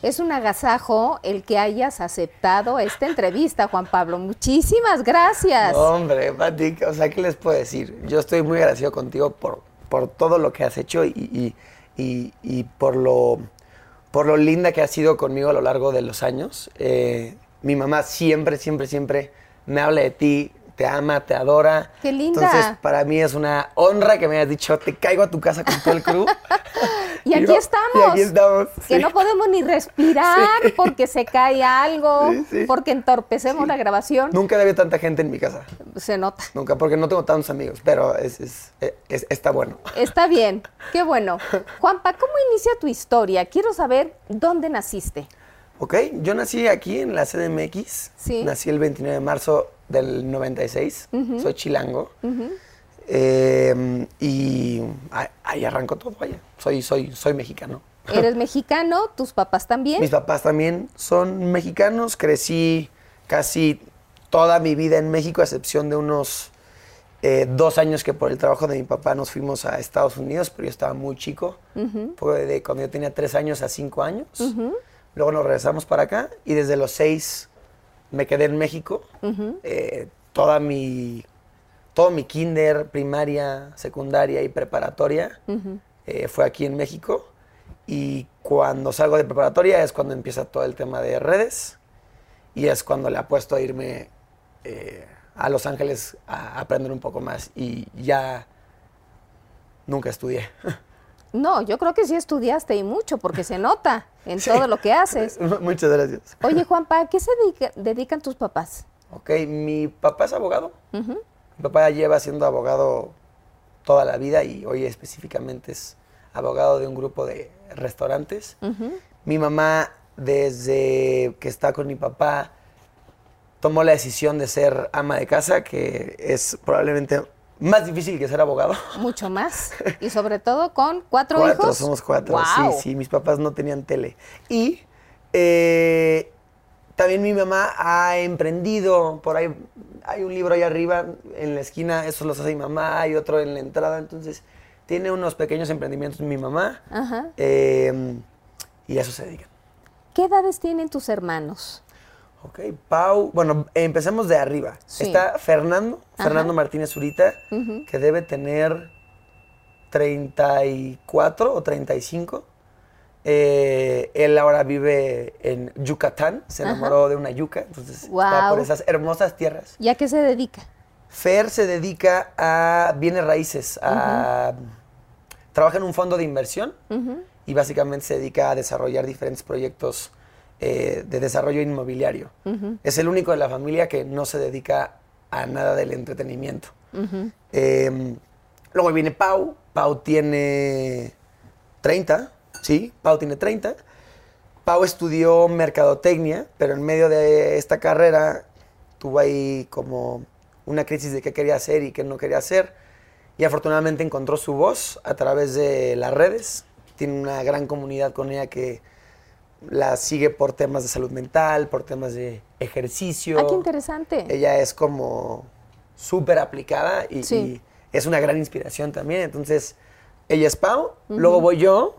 Es un agasajo el que hayas aceptado esta entrevista, Juan Pablo. Muchísimas gracias. hombre, Pati, o sea, ¿qué les puedo decir? Yo estoy muy agradecido contigo por, por todo lo que has hecho y, y, por, lo, por lo linda que has sido conmigo a lo largo de los años. Eh, mi mamá siempre, siempre, siempre me habla de ti, te ama, te adora. Qué linda. Entonces, para mí es una honra que me hayas dicho, te caigo a tu casa con todo el crew. y aquí estamos. Y aquí estamos. Que no podemos ni respirar porque se cae algo, porque entorpecemos la grabación. Nunca había tanta gente en mi casa. Se nota. Nunca, porque no tengo tantos amigos, pero es, es, está bueno. Está bien, qué bueno. Juanpa, ¿cómo inicia tu historia? Quiero saber dónde naciste. Ok, yo nací aquí en la CDMX. Sí. Nací el 29 de marzo del 96, soy chilango. Em, y ahí arranco todo, vaya. Soy, soy, soy mexicano. ¿Eres mexicano? ¿Tus papás también? Mis papás también son mexicanos. Crecí casi toda mi vida en México, a excepción de unos eh, dos años que por el trabajo de mi papá nos fuimos a Estados Unidos, pero yo estaba muy chico. Fue de cuando yo tenía tres años a cinco años. Luego nos regresamos para acá y desde los seis me quedé en México. Eh, toda mi, todo mi kinder, primaria, secundaria y preparatoria eh, fue aquí en México. Y cuando salgo de preparatoria es cuando empieza todo el tema de redes y es cuando le apuesto a irme eh, a Los Ángeles a aprender un poco más y ya nunca estudié. No, yo creo que sí estudiaste y mucho, porque se nota en todo lo que haces. Muchas gracias. Oye, Juanpa, ¿a qué se dedican tus papás? Ok, mi papá es abogado. Mi papá lleva siendo abogado toda la vida y hoy específicamente es abogado de un grupo de restaurantes. Mi mamá, desde que está con mi papá, tomó la decisión de ser ama de casa, que es probablemente más difícil que ser abogado. Mucho más. Y sobre todo con cuatro, hijos. Cuatro, somos cuatro. Sí, sí, mis papás no tenían tele. Y eh, también mi mamá ha emprendido, por ahí hay un libro ahí arriba en la esquina, eso los hace mi mamá, hay otro en la entrada, entonces tiene unos pequeños emprendimientos mi mamá Ajá. Eh, y a eso se dedican. ¿Qué edades tienen tus hermanos? Ok, Pau, bueno, empecemos de arriba. Está Fernando, Fernando Martínez Zurita, que debe tener 34 o 35. Eh, él ahora vive en Yucatán, se enamoró de una yuca, entonces está por esas hermosas tierras. ¿Y a qué se dedica? Fer se dedica a bienes raíces, a, trabaja en un fondo de inversión y básicamente se dedica a desarrollar diferentes proyectos eh, de desarrollo inmobiliario. Es el único de la familia que no se dedica a nada del entretenimiento. Em, luego viene Pau. Pau tiene 30, ¿sí? Pau tiene 30. Pau estudió mercadotecnia, pero en medio de esta carrera tuvo ahí como una crisis de qué quería hacer y qué no quería hacer. Y afortunadamente encontró su voz a través de las redes. Tiene una gran comunidad con ella que la sigue por temas de salud mental, por temas de ejercicio. ¡Ah, qué interesante! Ella es como súper aplicada y, es una gran inspiración también. Entonces, ella es Pau, luego voy yo,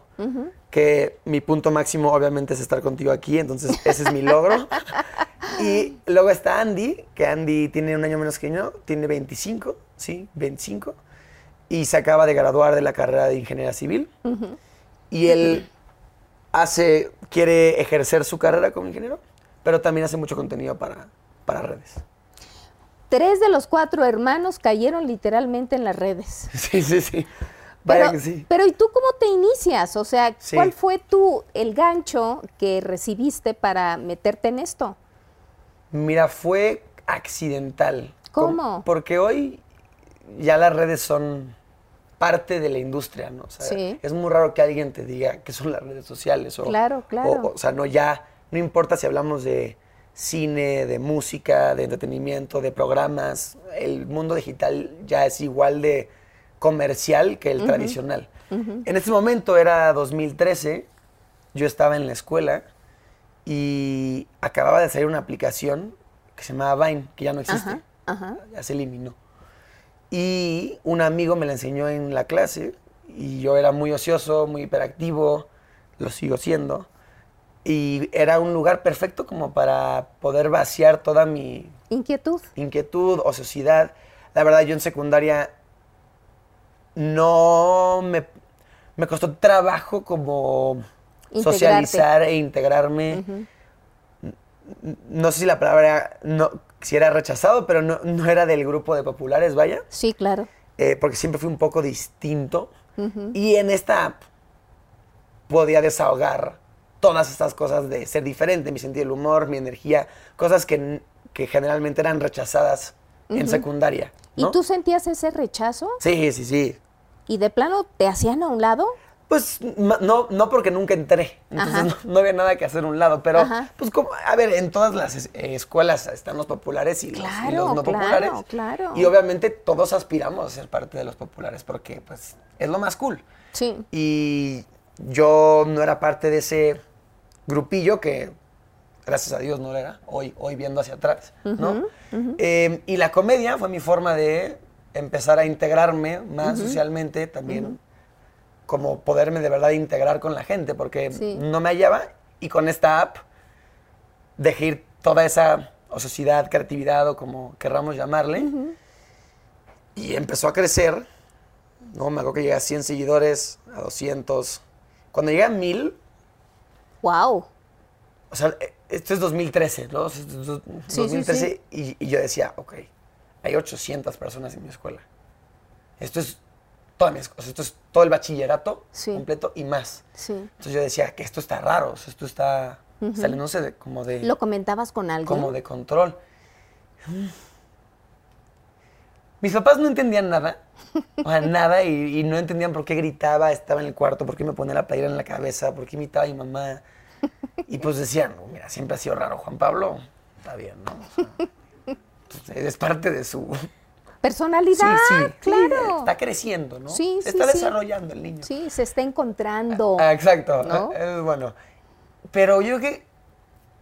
que mi punto máximo obviamente es estar contigo aquí, entonces ese es mi logro. y luego está Andy, que Andy tiene un año menos que yo, tiene 25, ¿sí? 25. Y se acaba de graduar de la carrera de ingeniería civil. Y él hace, quiere ejercer su carrera como ingeniero, pero también hace mucho contenido para, para redes. Tres de los cuatro hermanos cayeron literalmente en las redes. Sí, sí, sí. Vaya que sí. Pero ¿y tú cómo te inicias? O sea, ¿cuál fue tu, el gancho que recibiste para meterte en esto? Mira, fue accidental. ¿Cómo? Porque hoy ya las redes son parte de la industria, ¿no? O sea, es muy raro que alguien te diga que son las redes sociales. O, claro, claro. O, sea, no ya, no importa si hablamos de cine, de música, de entretenimiento, de programas, el mundo digital ya es igual de comercial que el tradicional. En este momento era 2013, yo estaba en la escuela y acababa de salir una aplicación que se llamaba Vine, que ya no existe, ya se eliminó. Y un amigo me la enseñó en la clase y yo era muy ocioso, muy hiperactivo, lo sigo siendo. Y era un lugar perfecto como para poder vaciar toda mi... Inquietud. Inquietud, ociosidad. La verdad, yo en secundaria no me, me costó trabajo como socializar e integrarme. No sé si la palabra no, si era rechazado, pero no, no, era del grupo de populares, vaya. Sí, claro. Eh, porque siempre fui un poco distinto. Y en esta app podía desahogar todas estas cosas de ser diferente, mi sentido del humor, mi energía, cosas que, que generalmente eran rechazadas en secundaria. ¿Y tú sentías ese rechazo? Sí, sí, sí. ¿Y de plano te hacían a un lado? Pues no, no porque nunca entré, entonces no, había nada que hacer a un lado, pero pues como, a ver, en todas las eh, escuelas están los populares y, los, no populares. Claro. Y obviamente todos aspiramos a ser parte de los populares porque pues es lo más cool. Sí. Y yo no era parte de ese grupillo que gracias a Dios no lo era, hoy, hoy viendo hacia atrás, ¿no? Em, y la comedia fue mi forma de empezar a integrarme más socialmente también como poderme de verdad integrar con la gente, porque no me hallaba y con esta app dejé ir toda esa ociosidad, creatividad o como querramos llamarle, y empezó a crecer. No, me acuerdo que llegué a 100 seguidores, a 200. Cuando llegué a 1000... ¡Wow! O sea, e, esto es 2013, ¿no? 2013 y, y yo decía, ok, hay 800 personas en mi escuela. Esto es todas mis cosas. Esto es todo el bachillerato completo y más. Entonces yo decía que esto está raro, esto está saliéndose de, como de... ¿Lo comentabas con alguien? Como de control. Mis papás no entendían nada, o sea, nada, y, no entendían por qué gritaba, estaba en el cuarto, por qué me ponía la playera en la cabeza, por qué imitaba a mi mamá. Y pues decían, mira, siempre ha sido raro Juan Pablo, está bien, ¿no? Pues, es parte de su, Personalidad, claro. está creciendo, ¿no? Sí, se está desarrollando el niño. Sí, se está encontrando. Ah, exacto, es bueno. Pero yo creo que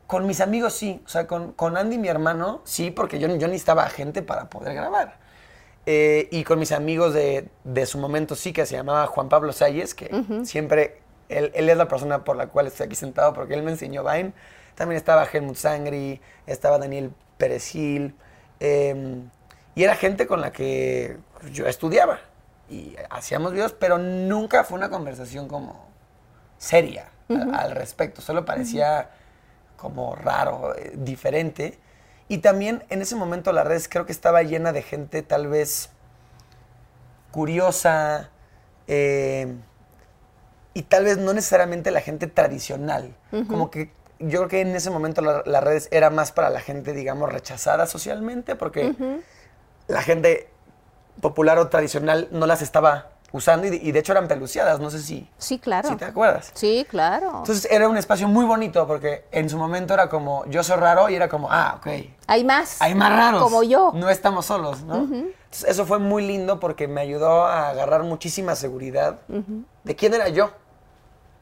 con mis amigos sí, o sea, con, con Andy, mi hermano, sí, porque yo, yo necesitaba gente para poder grabar. Eh, y con mis amigos de, de, su momento sí, que se llamaba Juan Pablo Salles, que siempre, él, él, es la persona por la cual estoy aquí sentado, porque él me enseñó Vine. También estaba Helmut Sangri, estaba Daniel Perezil, eh, y era gente con la que yo estudiaba y hacíamos videos, pero nunca fue una conversación como seria al, respecto. Solo parecía como raro, eh, diferente. Y también en ese momento la red creo que estaba llena de gente tal vez curiosa eh, y tal vez no necesariamente la gente tradicional. Como que yo creo que en ese momento las la redes era más para la gente, digamos, rechazada socialmente, porque la gente popular o tradicional no las estaba usando y de, hecho eran peluciadas, no sé si... Sí, claro. Si te acuerdas. Sí, claro. Entonces era un espacio muy bonito porque en su momento era como, yo soy raro y era como, ah, ok. Hay más. Hay más raros. Como yo. No estamos solos, ¿no? Entonces eso fue muy lindo porque me ayudó a agarrar muchísima seguridad de quién era yo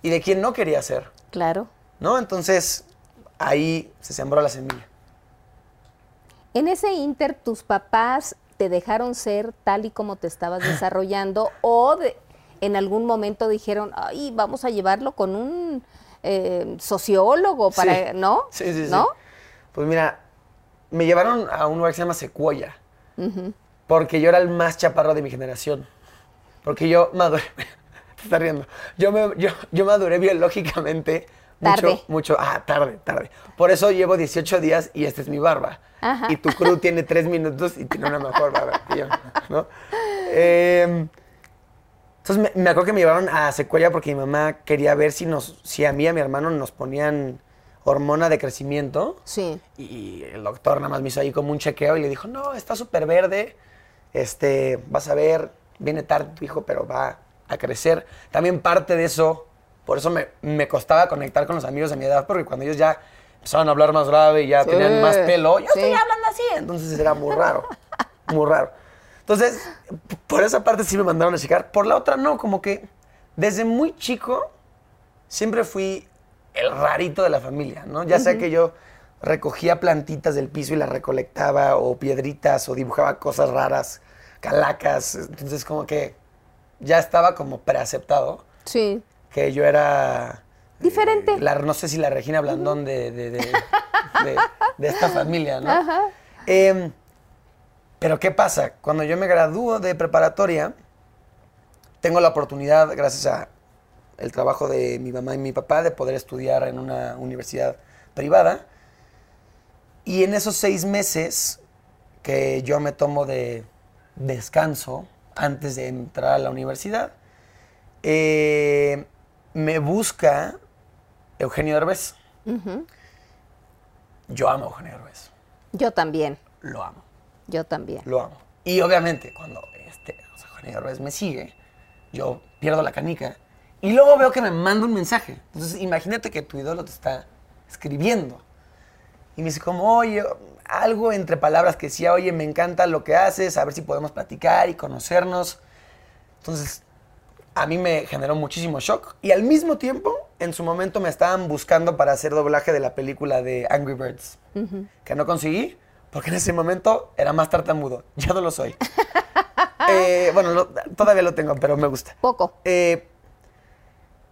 y de quién no quería ser. Claro. ¿No? Entonces ahí se sembró la semilla. En ese inter, tus papás te dejaron ser tal y como te estabas desarrollando o en algún momento dijeron, ay, vamos a llevarlo con un eh, sociólogo para, ¿no? Sí, sí, ¿No? Pues mira, me llevaron a un lugar que se llama Secuoya, porque yo era el más chaparro de mi generación, porque yo maduré, te estás riendo, yo, me, yo, yo maduré biológicamente mucho, mucho, ah, tarde, tarde. Por eso llevo 18 días y esta es mi barba. Y tu crew tiene 3 minutos y tiene una mejor barba ¿no? Em, entonces me, acuerdo que me llevaron a Secuella porque mi mamá quería ver si, nos, si a mí y a mi hermano nos ponían hormona de crecimiento. Sí. Y el doctor nada más me hizo ahí como un chequeo y le dijo, no, está súper verde, este, vas a ver, viene tarde tu hijo, pero va a crecer. También parte de eso por eso me, me, costaba conectar con los amigos de mi edad, porque cuando ellos ya empezaban a hablar más grave y ya tenían más pelo, yo estoy hablando así. Entonces era muy raro, muy raro. Entonces, por esa parte sí me mandaron a checar. Por la otra no, como que desde muy chico siempre fui el rarito de la familia, ¿no? Ya sea que yo recogía plantitas del piso y las recolectaba, o piedritas, o dibujaba cosas raras, calacas. Entonces, como que ya estaba como preaceptado. Sí que yo era Diferente. la, no sé si la Regina Blandón de, de, de- de- de esta familia, ¿no? Em, pero ¿qué pasa? Cuando yo me gradúo de preparatoria, tengo la oportunidad, gracias a el trabajo de mi mamá y mi papá, de poder estudiar en una universidad privada. Y en esos seis meses que yo me tomo de descanso antes de entrar a la universidad, eh, me busca Eugenio Derbez. Yo amo a Eugenio Derbez. Yo también, Lo amo. yo también. Lo amo. Y obviamente, cuando este, o sea, Eugenio Derbez me sigue, yo pierdo la canica. Y luego veo que me manda un mensaje. Entonces, imagínate que tu ídolo te está escribiendo. Y me dice como, oye, algo entre palabras que decía, oye, me encanta lo que haces, a ver si podemos platicar y conocernos. Entonces, a mí me generó muchísimo shock. Y al mismo tiempo, en su momento me estaban buscando para hacer doblaje de la película de Angry Birds, que no conseguí, porque en ese momento era más tartamudo. Ya no lo soy. Eh, bueno, lo- todavía lo tengo, pero me gusta. Poco. Eh,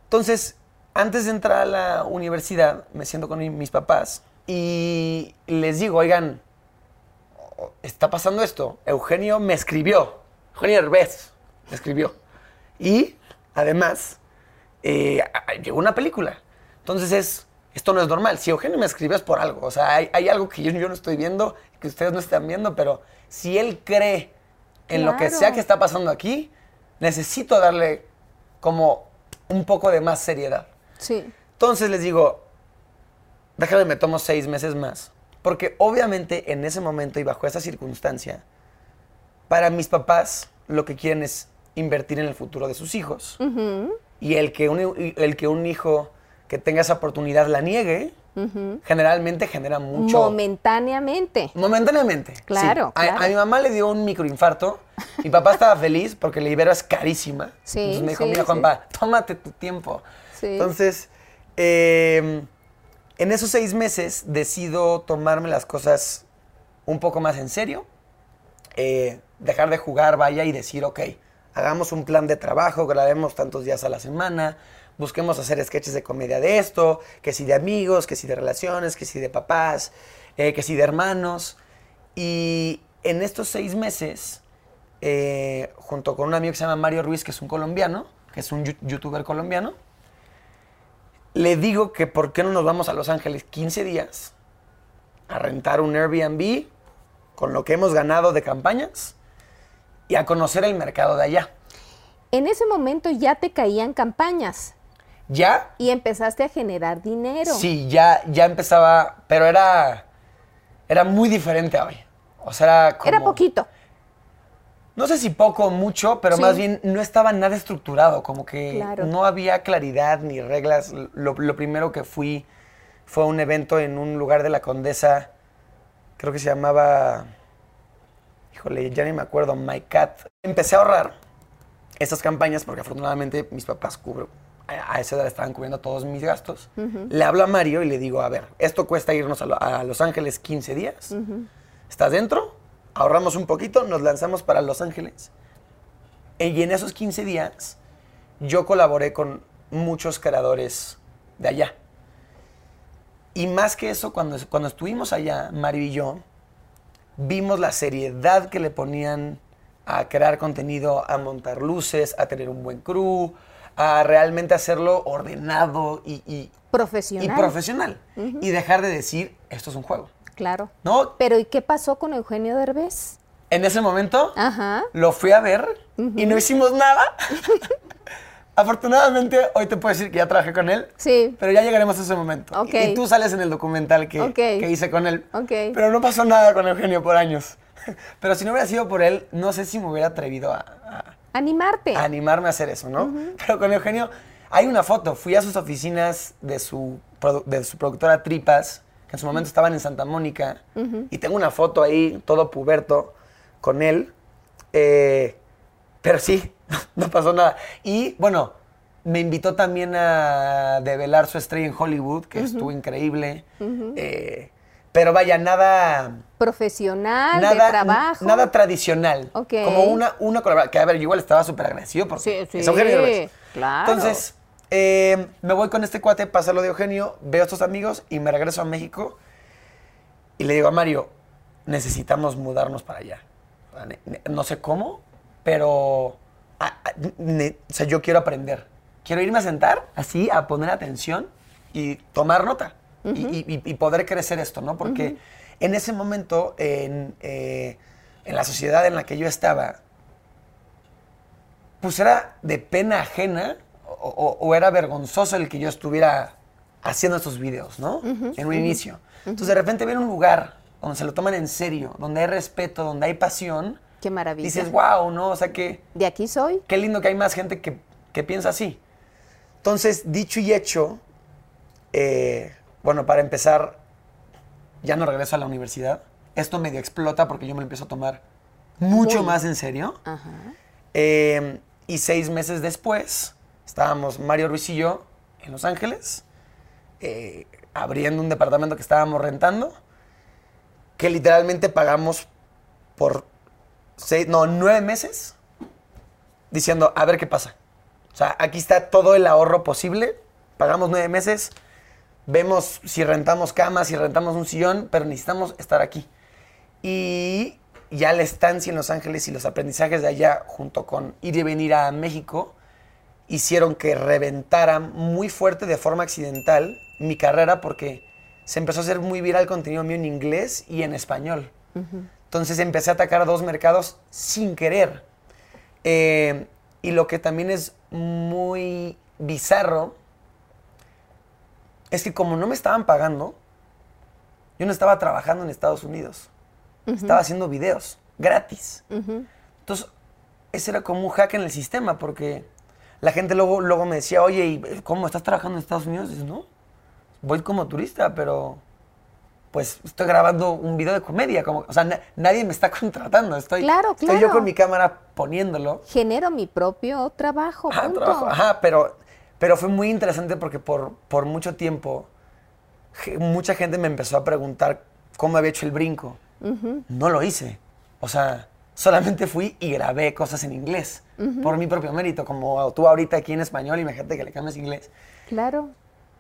entonces, antes de entrar a la universidad, me siento con mi- mis papás y les digo, oigan, está pasando esto. Eugenio me escribió. Eugenio Herbez me escribió. Y, además, eh, llegó una película. Entonces es, esto no es normal. Si Eugenio me escribió es por algo. O sea, hay, hay algo que yo, yo no estoy viendo, que ustedes no están viendo, pero si él cree en lo que Claro. sea que está pasando aquí, necesito darle como un poco de más seriedad. Sí. Entonces les digo, déjame, me tomo seis meses más. Porque obviamente en ese momento y bajo esa circunstancia, para mis papás lo que quieren es invertir en el futuro de sus hijos. Y el que, un, el que un hijo que tenga esa oportunidad la niegue, generalmente genera mucho... Momentáneamente. Momentáneamente. sí. Claro, A- mi mamá le dio un microinfarto. Mi papá estaba feliz porque la Ibero es carísima. Sí, Entonces me dijo, sí, mira. Juanpa, tómate tu tiempo. Entonces, eh, en esos seis meses decido tomarme las cosas un poco más en serio. eh, dejar de jugar, vaya, y decir, ok, hagamos un plan de trabajo, grabemos tantos días a la semana, busquemos hacer sketches de comedia de esto, que si de amigos, que si de relaciones, que si de papás, eh, que si de hermanos. Y en estos seis meses, eh, junto con un amigo que se llama Mario Ruiz, que es un colombiano, que es un youtuber colombiano, le digo que por qué no nos vamos a Los Ángeles 15 días a rentar un Airbnb con lo que hemos ganado de campañas y a conocer el mercado de allá. En ese momento ya te caían campañas Ya, y empezaste a generar dinero. sí, ya, ya empezaba, pero era, era muy diferente a hoy. O sea, era como... Era poquito. No sé si poco o mucho, pero Sí. más bien no estaba nada estructurado, como que Claro. no había claridad ni reglas. Lo, lo primero que fui fue a un evento en un lugar de la Condesa, creo que se llamaba, híjole, ya ni me acuerdo, My Cat. Empecé a ahorrar estas campañas porque afortunadamente mis papás cubro, a esa edad estaban cubriendo todos mis gastos. Le hablo a Mario y le digo, a ver, esto cuesta irnos a, Lo- a Los Ángeles 15 días. ¿Estás dentro? Ahorramos un poquito, nos lanzamos para Los Ángeles. Y en esos 15 días yo colaboré con muchos creadores de allá. Y más que eso, cuando, cuando estuvimos allá, Mario y yo, vimos la seriedad que le ponían a crear contenido, a montar luces, a tener un buen crew, a realmente hacerlo ordenado y, y- y Profesional. profesional. Y dejar de decir, esto es un juego. Claro. ¿No? Pero ¿y qué pasó con Eugenio Derbez? En ese momento Ajá. lo fui a ver y no hicimos nada. Afortunadamente, hoy te puedo decir que ya trabajé con él. Sí. Pero ya llegaremos a ese momento. Ok. Y tú sales en el documental que, Ok. que hice con él. Ok. Pero no pasó nada con Eugenio por años. Pero si no hubiera sido por él, no sé si me hubiera atrevido a, a- Animarte. a animarme a hacer eso, ¿no? Pero con Eugenio, hay una foto. Fui a sus oficinas de su, de su productora Tripas, que en su momento estaban en Santa Mónica. Y tengo una foto ahí, todo puberto, con él. Eh, pero sí, no pasó nada. Y bueno, me invitó también a develar su estrella en Hollywood, que estuvo increíble. Eh, pero vaya, nada Profesional, nada, de trabajo. nada tradicional. Ok. Como una, una colaboración. Que a ver, yo igual estaba súper agradecido porque Sí, sí, es Eugenio claro. Entonces, eh, me voy con este cuate, pasa lo de Eugenio, veo a estos amigos y me regreso a México y le digo a Mario, necesitamos mudarnos para allá. No sé cómo, pero ah, ne- o sea, yo quiero aprender. Quiero irme a sentar así, a poner atención y tomar nota y, y- y poder crecer esto, ¿no? Porque en ese momento, en, eh, en la sociedad en la que yo estaba, pues era de pena ajena o, o- o era vergonzoso el que yo estuviera haciendo estos videos, ¿no? en un inicio. Entonces de repente ver un lugar donde se lo toman en serio, donde hay respeto, donde hay pasión, Qué maravilla. dices, wow, ¿no? O sea, que, De aquí soy. qué lindo que hay más gente que, que piensa así. Entonces, dicho y hecho, eh, bueno, para empezar, ya no regreso a la universidad. Esto medio explota porque yo me lo empiezo a tomar mucho más en serio. Ajá. Eh, y seis meses después, estábamos Mario Ruiz y yo en Los Ángeles, eh, abriendo un departamento que estábamos rentando, que literalmente pagamos por seis, no, nueve meses, diciendo, a ver qué pasa. O sea, aquí está todo el ahorro posible, pagamos nueve meses, vemos si rentamos camas, si rentamos un sillón, pero necesitamos estar aquí. Y ya la estancia en Los Ángeles y los aprendizajes de allá, junto con ir y venir a México, hicieron que reventara muy fuerte de forma accidental mi carrera porque se empezó a hacer muy viral contenido mío en inglés y en español. Entonces empecé a atacar dos mercados sin querer. Eh, y lo que también es muy bizarro es que como no me estaban pagando, yo no estaba trabajando en Estados Unidos. Estaba haciendo videos gratis. Entonces, ese era como un hack en el sistema, porque la gente luego, luego me decía, oye, ¿y ¿cómo estás trabajando en Estados Unidos? Y dices, no, voy como turista, pero pues estoy grabando un video de comedia. Como, o sea, na- nadie me está contratando. Estoy, Claro, estoy yo con mi cámara poniéndolo. Genero mi propio trabajo. Ajá, punto. trabajo, ajá, pero, pero fue muy interesante porque por, por mucho tiempo mucha gente me empezó a preguntar cómo había hecho el brinco. No lo hice. O sea, solamente fui y grabé cosas en inglés por mi propio mérito, como tú ahorita aquí en español, imagínate que le cambias inglés. Claro.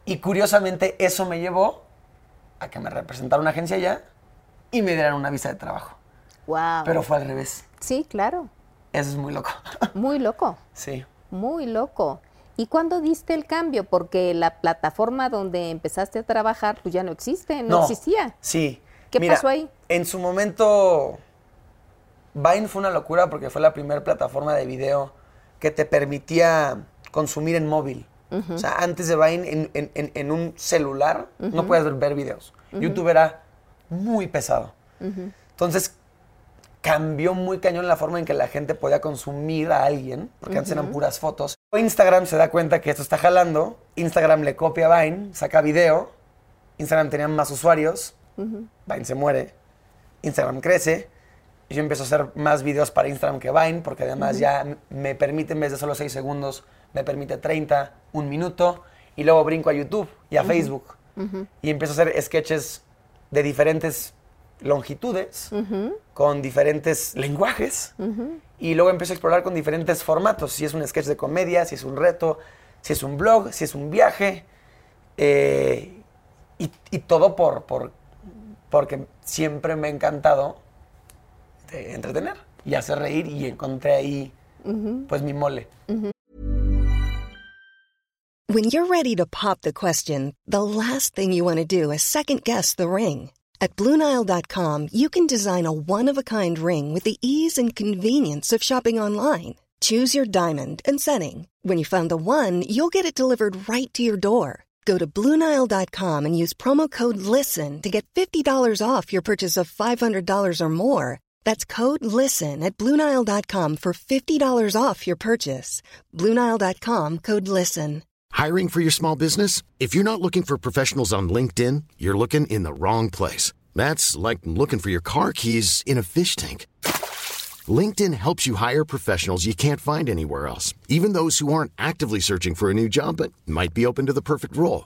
Y curiosamente eso me llevó a que me representara una agencia allá y me dieran una visa de trabajo. Wow. Pero fue al revés. Sí, claro. Eso es muy loco. Muy loco. sí. Muy loco. ¿Y cuándo diste el cambio? Porque la plataforma donde empezaste a trabajar pues ya no existe, no, existía. Sí. ¿Qué Mira, pasó ahí? En su momento, Vine fue una locura porque fue la primera plataforma de video que te permitía consumir en móvil. O sea, antes de Vine, en, en- en- en un celular, no puedes ver, videos. YouTube era muy pesado. Entonces, cambió muy cañón la forma en que la gente podía consumir a alguien, porque antes eran puras fotos. Instagram se da cuenta que esto está jalando, Instagram le copia a Vine, saca video, Instagram tenía más usuarios, Vine se muere, Instagram crece, yo empiezo a hacer más videos para Instagram que Vine, porque además ya me permite, en vez de solo 6 segundos, me permite 30, un minuto, y luego brinco a YouTube y a Facebook, y empiezo a hacer sketches de diferentes longitudes, con diferentes lenguajes, y luego empiezo a explorar con diferentes formatos, si es un sketch de comedia, si es un reto, si es un blog, si es un viaje, eh, y, y todo por, por, porque siempre me ha encantado eh, entretener y hacer reír, y encontré ahí pues mi mole. When you're ready to pop the question, the last thing you want to do is second guess the ring. At Bluenile.com, you can design a one of a kind ring with the ease and convenience of shopping online. Choose your diamond and setting. When you find the one, you'll get it delivered right to your door. Go to Bluenile.com and use promo code LISTEN to get $50 off your purchase of $500 or more. That's code LISTEN at Bluenile.com for $50 off your purchase. Bluenile.com code LISTEN. Hiring for your small business? If you're not looking for professionals on LinkedIn, you're looking in the wrong place. That's like looking for your car keys in a fish tank. LinkedIn helps you hire professionals you can't find anywhere else, even those who aren't actively searching for a new job but might be open to the perfect role.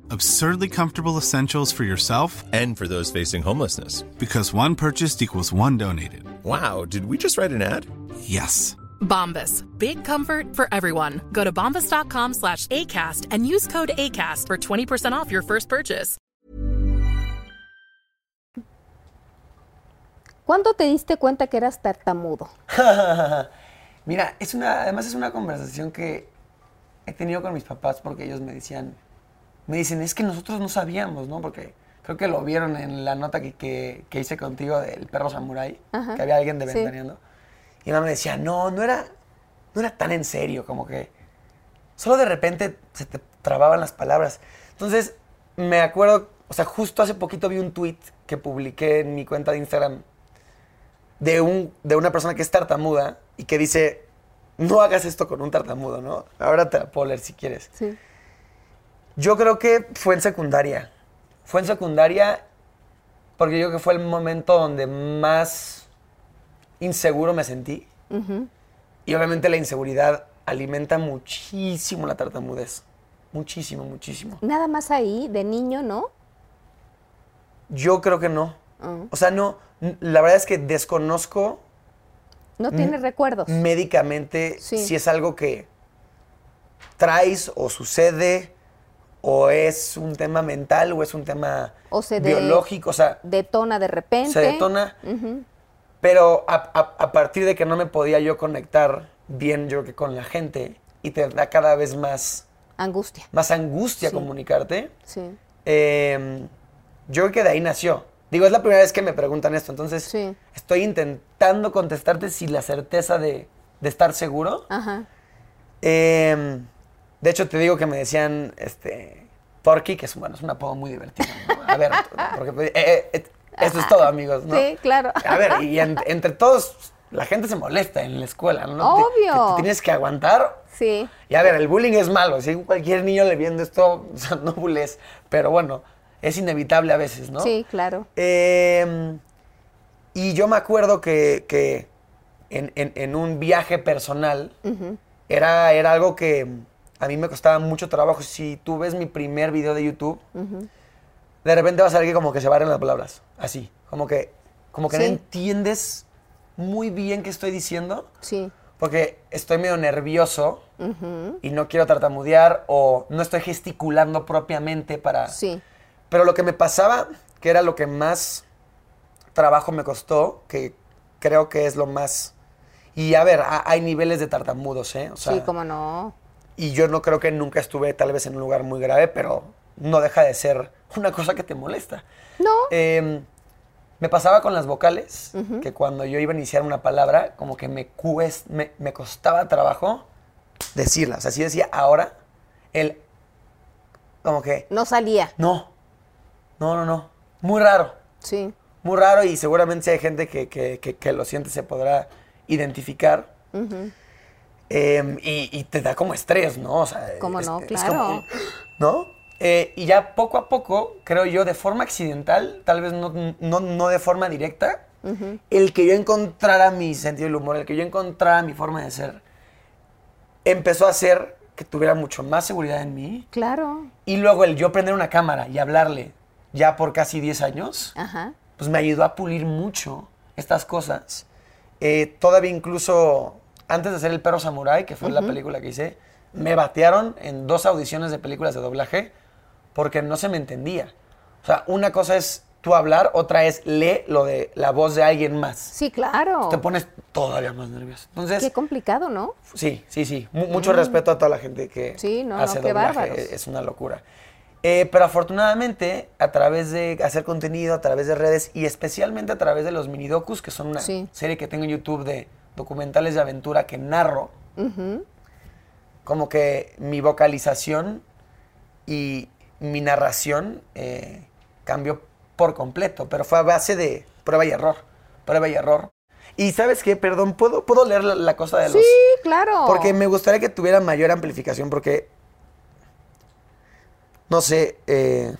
Absurdly comfortable essentials for yourself And for those facing homelessness. because one purchased equals one donated. Wow, did we just write an ad? Yes. Bombas. Big comfort for everyone. Go to bombas.com slash ACAST and use code ACAST for 20% off your first purchase. ¿Cuándo te diste cuenta que eras tartamudo? Mira, es una, además es una conversación que he tenido con mis papás porque ellos me decían, me dicen, es que nosotros no sabíamos, ¿no? Porque creo que lo vieron en la nota que, que- que hice contigo del perro samurái, que había alguien de Sí. Ventaneando. Y mi mamá me decía, no, no era, no era tan en serio, como que solo de repente se te trababan las palabras. Entonces, me acuerdo, o sea, justo hace poquito vi un tweet que publiqué en mi cuenta de Instagram de, un, de una persona que es tartamuda y que dice, no hagas esto con un tartamudo, ¿no? Ahora te la puedo leer si quieres. Sí. Yo creo que fue en secundaria. Fue en secundaria porque yo creo que fue el momento donde más inseguro me sentí. Y obviamente la inseguridad alimenta muchísimo la tartamudez. Muchísimo, muchísimo. Nada más ahí, de niño, ¿no? Yo creo que no. Ah. O sea, no. La verdad es que desconozco No tienes recuerdos. médicamente Sí. si es algo que traes o sucede o es un tema mental o es un tema O se de- biológico, o sea, Detona de repente. se detona. Pero a, a- a partir de que no me podía yo conectar bien, yo creo que con la gente, y te da cada vez más, Angustia. más angustia Sí. comunicarte, Sí. eh, yo creo que de ahí nació. Digo, es la primera vez que me preguntan esto, entonces Sí. estoy intentando contestarte sin la certeza de, de estar seguro. Ajá. Eh, de hecho, te digo que me decían, este, Porky, que es, bueno, es un apodo muy divertido. ¿no? A ver, porque eh, eh, esto es todo, amigos, ¿no? Sí, claro. A ver, y en- entre todos, la gente se molesta en la escuela, ¿no? Obvio. te- te tienes que aguantar. Sí. Y a ver, el bullying es malo. Si cualquier niño le viendo esto, o sea, no bulles. Pero bueno, es inevitable a veces, ¿no? Sí, claro. Eh, y yo me acuerdo que, que en, en- en un viaje personal era, era algo que a mí me costaba mucho trabajo. Si tú ves mi primer video de YouTube, de repente va a salir que como que se barren las palabras. Así. Como que, como que no entiendes muy bien qué estoy diciendo. Sí. Porque estoy medio nervioso y no quiero tartamudear o no estoy gesticulando propiamente para... Sí. Pero lo que me pasaba, que era lo que más trabajo me costó, que creo que es lo más... Y a ver, ha- hay niveles de tartamudos, ¿eh? O sea, sí, cómo no. Y yo no creo que nunca estuve tal vez en un lugar muy grave, pero no deja de ser una cosa que te molesta. No. Eh, me pasaba con las vocales, que cuando yo iba a iniciar una palabra, como que me, cues- me, me costaba trabajo decirlas. O sea, si decía ahora, el... Como que... No salía. No, no, no, no. Muy raro, Sí. muy raro y seguramente si hay gente que, que- que- que lo siente se podrá identificar. Eh, y, y te da como estrés, ¿no? O sea, ¿Cómo es- no? es Claro. como, ¿No? Eh, y ya poco a poco, creo yo, de forma accidental, tal vez no, no, no de forma directa, el que yo encontrara mi sentido del humor, el que yo encontrara mi forma de ser, empezó a hacer que tuviera mucho más seguridad en mí. Claro. Y luego el yo prender una cámara y hablarle ya por casi 10 años, Ajá. pues me ayudó a pulir mucho estas cosas. Eh, todavía incluso antes de hacer El Perro Samurai, que fue la película que hice, me batearon en dos audiciones de películas de doblaje porque no se me entendía. O sea, una cosa es tú hablar, otra es lee lo de la voz de alguien más. Sí, claro. Te pones todavía más nervioso. Entonces, Qué complicado, ¿no? Sí, sí, sí. Mu- mucho respeto a toda la gente que Sí, no, no, hace qué doblaje. bárbaros. Es una locura. Eh, pero afortunadamente, a través de hacer contenido, a través de redes y especialmente a través de los minidocus, que son una Sí. serie que tengo en YouTube de documentales de aventura que narro, como que mi vocalización y mi narración eh, cambió por completo, pero fue a base de prueba y error, prueba y error. Y sabes qué, perdón, ¿puedo, ¿puedo leer la, la cosa de los... Sí, claro. Porque me gustaría que tuviera mayor amplificación, porque. No sé. eh,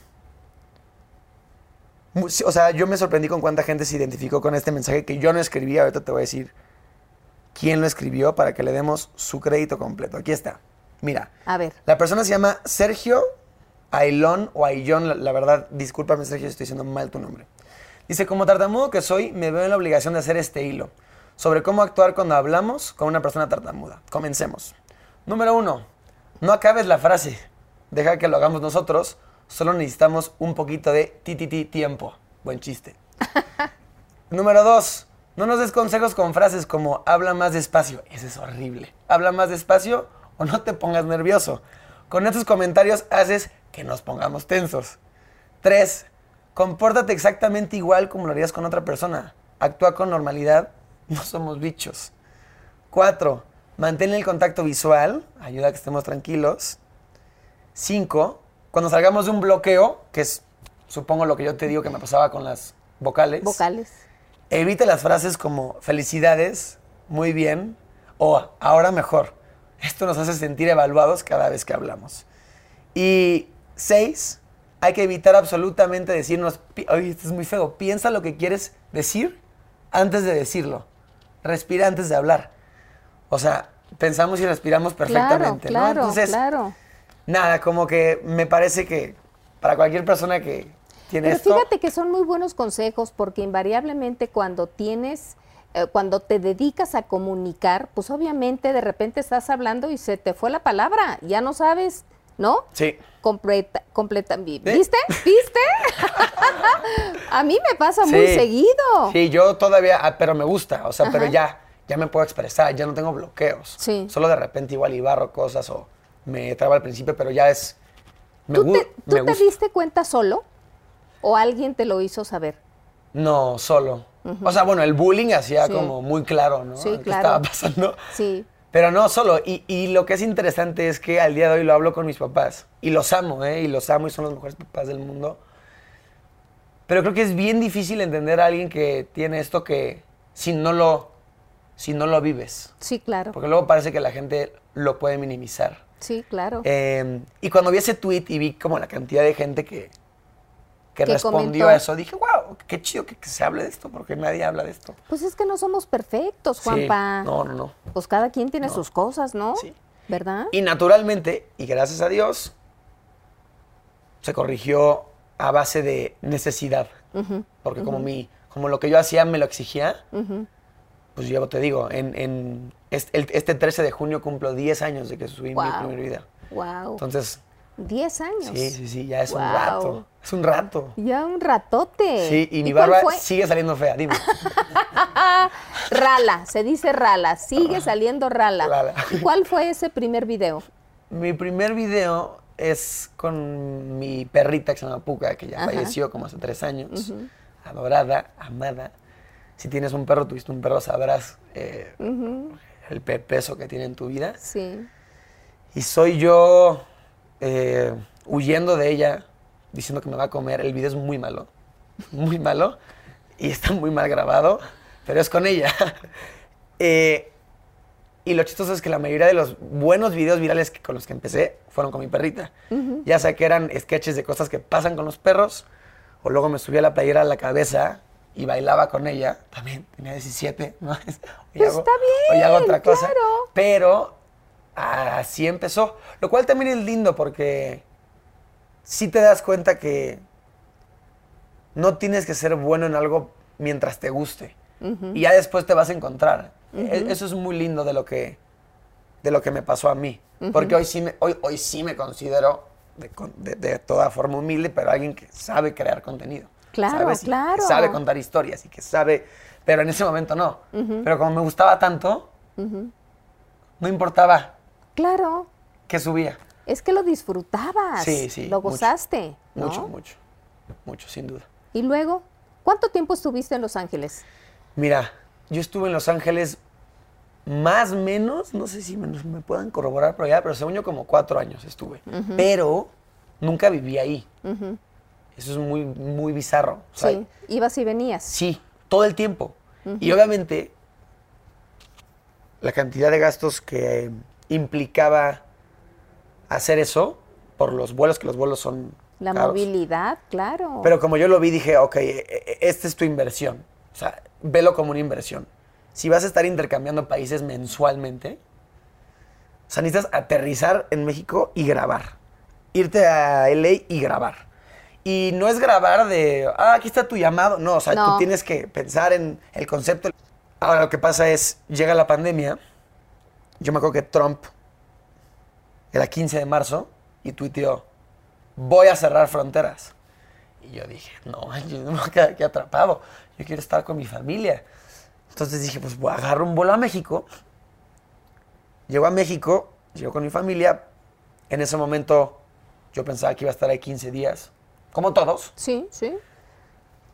o sea, yo me sorprendí con cuánta gente se identificó con este mensaje que yo no escribí. Ahorita te voy a decir quién lo escribió para que le demos su crédito completo. Aquí está. Mira, A ver. la persona se llama Sergio Ailón o Aillón. La, la verdad, discúlpame, Sergio, si estoy diciendo mal tu nombre. Dice, como tartamudo que soy, me veo en la obligación de hacer este hilo sobre cómo actuar cuando hablamos con una persona tartamuda. Comencemos. Número uno, no acabes la frase. Deja que lo hagamos nosotros. Solo necesitamos un poquito de ti, ti, ti, tiempo. Buen chiste. Número dos, no nos des consejos con frases como habla más despacio. Ese es horrible. Habla más despacio o no te pongas nervioso. Con estos comentarios haces que nos pongamos tensos. Tres, compórtate exactamente igual como lo harías con otra persona. Actúa con normalidad. No somos bichos. Cuatro, mantén el contacto visual. Ayuda a que estemos tranquilos. Cinco, cuando salgamos de un bloqueo, que es supongo lo que yo te digo que me pasaba con las vocales. Vocales. Evita las frases como felicidades, muy bien o ahora mejor. Esto nos hace sentir evaluados cada vez que hablamos. Y seis, hay que evitar absolutamente decirnos, oye, esto es muy feo, piensa lo que quieres decir antes de decirlo. Respira antes de hablar. O sea, pensamos y respiramos perfectamente, claro, ¿no? claro, Entonces, claro. nada, como que me parece que para cualquier persona que tiene Pero esto... fíjate que son muy buenos consejos porque invariablemente cuando tienes, eh, cuando te dedicas a comunicar, pues obviamente de repente estás hablando y se te fue la palabra, ya no sabes, ¿no? Sí. Completa, completa, vi-. ¿viste? ¿Viste? a mí me pasa muy seguido. Sí, yo todavía, ah, pero me gusta, o sea, pero ya, ya me puedo expresar, ya no tengo bloqueos. Sí. Solo de repente igual y barro cosas o me traba al principio, pero ya es... Me, ¿Tú tú te diste cuenta solo o alguien te lo hizo saber? No, solo. O sea, bueno, el bullying hacía Sí. como muy claro, ¿no? Sí, ¿Qué claro. estaba pasando? Sí. Pero no solo. Y, y lo que es interesante es que al día de hoy lo hablo con mis papás. Y los amo, ¿eh? Y los amo y son los mejores papás del mundo. Pero creo que es bien difícil entender a alguien que tiene esto que si no lo, si no lo vives. Sí, claro. Porque luego parece que la gente lo puede minimizar. Sí, claro. Eh, y cuando vi ese tweet y vi como la cantidad de gente que, que Que respondió comentó. a eso, dije, wow, qué chido que, que se hable de esto, porque nadie habla de esto. Pues es que no somos perfectos, Sí, Juanpa. no, no, no. Pues cada quien tiene sus cosas, ¿no? Sí. ¿Verdad? Y naturalmente, y gracias a Dios, se corrigió a base de necesidad. Porque como, mi, como lo que yo hacía me lo exigía, pues yo te digo, en, en este, el- este 13 de junio cumplo 10 años de que subí mi Guau. primer video. Wow. Entonces, 10 años. sí, sí, sí, ya es un rato. Es un rato. Ya un ratote. Sí, y mi barba sigue saliendo fea, dime. Rala, se dice rala, sigue saliendo rala. Rala. ¿Y cuál fue ese primer video? Mi primer video es con mi perrita que se llama Puka, que ya Ajá. falleció como hace tres años. Adorada, amada. Si tienes un perro, tuviste un perro, sabrás eh, el pe- peso que tiene en tu vida. Sí. Y soy yo eh, huyendo de ella, diciendo que me va a comer. El video es muy malo, muy malo. Y está muy mal grabado, pero es con ella. Eh, y lo chistoso es que la mayoría de los buenos videos virales que- con los que empecé fueron con mi perrita. Ya sea que eran sketches de cosas que pasan con los perros, o luego me subía la playera a la cabeza y bailaba con ella. También tenía 17, ¿no? Pues hago- está Hoy hago bien, otra cosa. claro. Pero así empezó. Lo cual también es lindo porque sí te das cuenta que no tienes que ser bueno en algo mientras te guste. Y ya después te vas a encontrar. E- Eso es muy lindo de lo que, de lo que me pasó a mí. Porque hoy sí me, hoy, hoy sí me considero de, de- de toda forma humilde, pero alguien que sabe crear contenido. Claro, ¿sabes? Y claro. Que sabe contar historias y que sabe... Pero en ese momento no. Pero como me gustaba tanto, no importaba Claro. que subía. Es que lo disfrutabas. Sí, sí, Lo mucho. gozaste. ¿no? Mucho, mucho. Mucho, sin duda. Y luego, ¿cuánto tiempo estuviste en Los Ángeles? Mira, yo estuve en Los Ángeles más o menos, no sé si me, me puedan corroborar por allá, pero según yo como cuatro años estuve. Pero nunca viví ahí. Eso es muy, muy bizarro. Sí. Ibas y venías. Sí, todo el tiempo. Y obviamente la cantidad de gastos que implicaba hacer eso, por los vuelos, que los vuelos son La caros. movilidad, claro. Pero como yo lo vi, dije, ok, e- e- esta es tu inversión. O sea, velo como una inversión. Si vas a estar intercambiando países mensualmente, o sea, necesitas aterrizar en México y grabar. Irte a LA y grabar. Y no es grabar de, ah, aquí está tu llamado. No, o sea, No. tú tienes que pensar en el concepto. Ahora lo que pasa es, llega la pandemia. Yo me acuerdo que Trump era 15 de marzo y tuiteó, voy a cerrar fronteras. Y yo dije, no, yo no me voy a quedar aquí atrapado. Yo quiero estar con mi familia. Entonces dije, pues voy a agarrar un vuelo a México. Llego a México, llego con mi familia. En ese momento yo pensaba que iba a estar ahí 15 días, como todos. Sí, sí.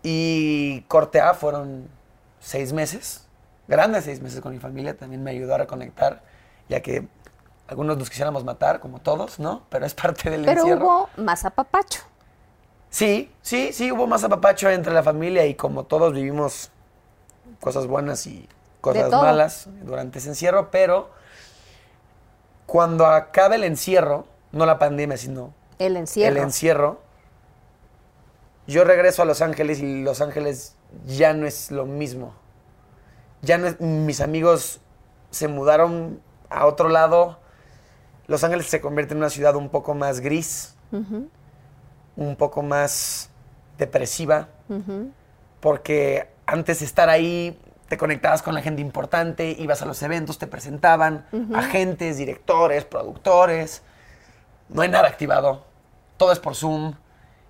Y corte A fueron seis meses, grandes seis meses con mi familia. También me ayudó a reconectar, ya que algunos nos quisiéramos matar, como todos, ¿no? Pero es parte del Pero encierro. hubo más apapacho. Sí, sí, sí, hubo más apapacho entre la familia y como todos vivimos cosas buenas y cosas malas durante ese encierro, pero cuando acabe el encierro, no la pandemia, sino El encierro. el encierro, yo regreso a Los Ángeles y Los Ángeles ya no es lo mismo. Ya no es- mis amigos se mudaron a otro lado. Los Ángeles se convierte en una ciudad un poco más gris, un poco más depresiva, porque antes de estar ahí te conectabas con la gente importante, ibas a los eventos, te presentaban agentes, directores, productores. No hay nada activado, todo es por Zoom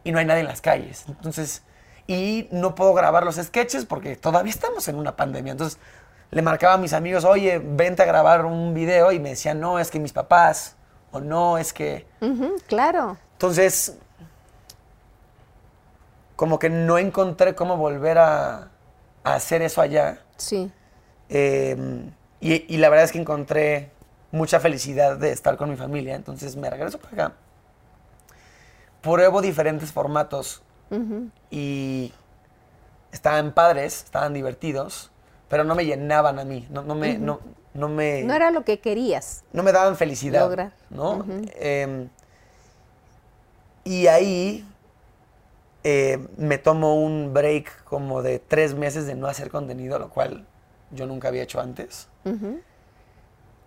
y no hay nadie en las calles. Entonces, y no puedo grabar los sketches porque todavía estamos en una pandemia. Entonces, le marcaba a mis amigos, oye, vente a grabar un video y me decían, no, es que mis papás, o no, es que... Claro. Entonces, como que no encontré cómo volver a, a hacer eso allá. Sí. Eh, y, y la verdad es que encontré mucha felicidad de estar con mi familia. Entonces me regreso para acá. Pruebo diferentes formatos y estaban padres, estaban divertidos, pero no me llenaban a mí. No, no me, no, no me, No era lo que querías. no me daban felicidad. Lograr. ¿no? Eh, y ahí eh, me tomo un break como de tres meses de no hacer contenido, lo cual yo nunca había hecho antes.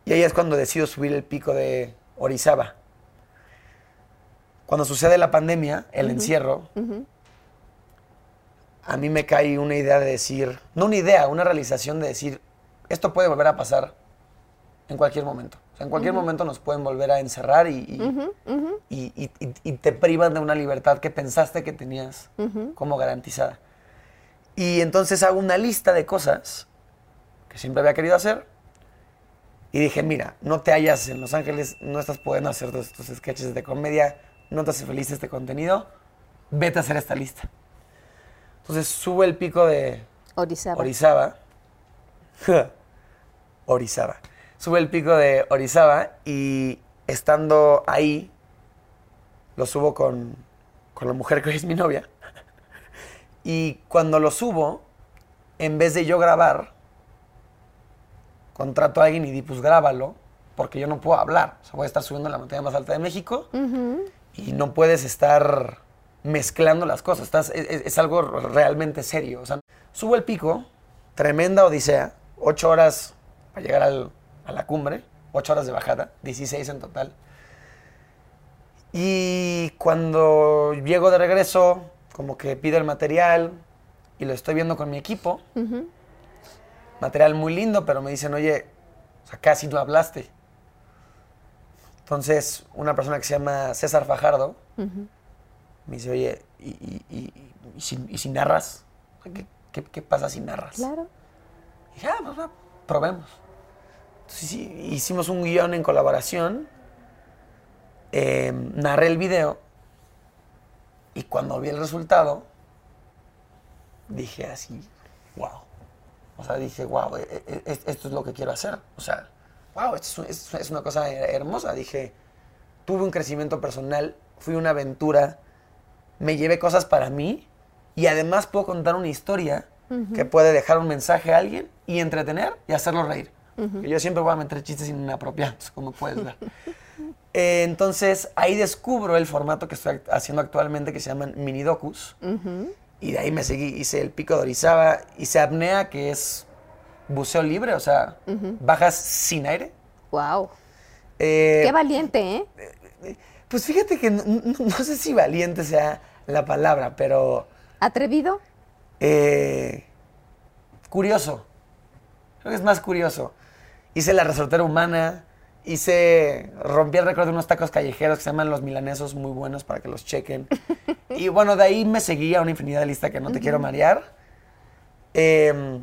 Y ahí es cuando decido subir el pico de Orizaba. Cuando sucede la pandemia, el encierro, a mí me cae una idea de decir, no una idea, una realización de decir, esto puede volver a pasar en cualquier momento. O sea, en cualquier momento nos pueden volver a encerrar y, y- y- y- y- y te privan de una libertad que pensaste que tenías como garantizada. Y entonces hago una lista de cosas que siempre había querido hacer. Y dije, mira, no te hallas en Los Ángeles, no estás pudiendo hacer tus, tus sketches de comedia, no te hace feliz este contenido, vete a hacer esta lista. Entonces subo el pico de Orizaba. Orizaba. Orizaba. Sube el pico de Orizaba y estando ahí, lo subo con, con la mujer que hoy es mi novia. Y cuando lo subo, en vez de yo grabar, contrato a alguien y di, pues grábalo, porque yo no puedo hablar. O sea, voy a estar subiendo a la montaña más alta de México y no puedes estar mezclando las cosas. Estás, es, algo realmente serio. O sea, subo el pico, tremenda odisea, ocho horas para llegar al- a la cumbre, ocho horas de bajada, 16 en total. Y cuando llego de regreso, como que pido el material y lo estoy viendo con mi equipo. Material muy lindo, pero me dicen, oye, o sea, casi no hablaste. Entonces, una persona que se llama César Fajardo me dice, oye, ¿y, y- y- y si, si narras? ¿Qué, qué- qué pasa si narras? Claro. Y dije, ah, pues va, probemos. Entonces, hicimos un guion en colaboración, eh, narré el video y cuando vi el resultado, dije así, wow. O sea, dije, wow, e- e- e- esto es lo que quiero hacer. O sea, wow, esto es, es- es una cosa hermosa. Dije, tuve un crecimiento personal, fui una aventura, me llevé cosas para mí y además puedo contar una historia que puede dejar un mensaje a alguien y entretener y hacerlo reír. Yo siempre voy a meter chistes inapropiados, como puedes ver. Eh, entonces ahí descubro el formato que estoy act- haciendo actualmente que se llaman mini docus. Y de ahí me seguí, hice el pico de Orizaba, hice apnea, que es buceo libre, o sea, bajas sin aire. Wow. Eh, Qué valiente, ¿eh? pues fíjate que no, no- no sé si valiente sea la palabra, pero ¿Atrevido? eh, curioso. Creo que es más curioso. Hice la resortera humana, hice, rompí el récord de unos tacos callejeros que se llaman los milanesos, muy buenos para que los chequen. y bueno, de ahí me seguí a una infinidad de lista que no te quiero marear. Eh,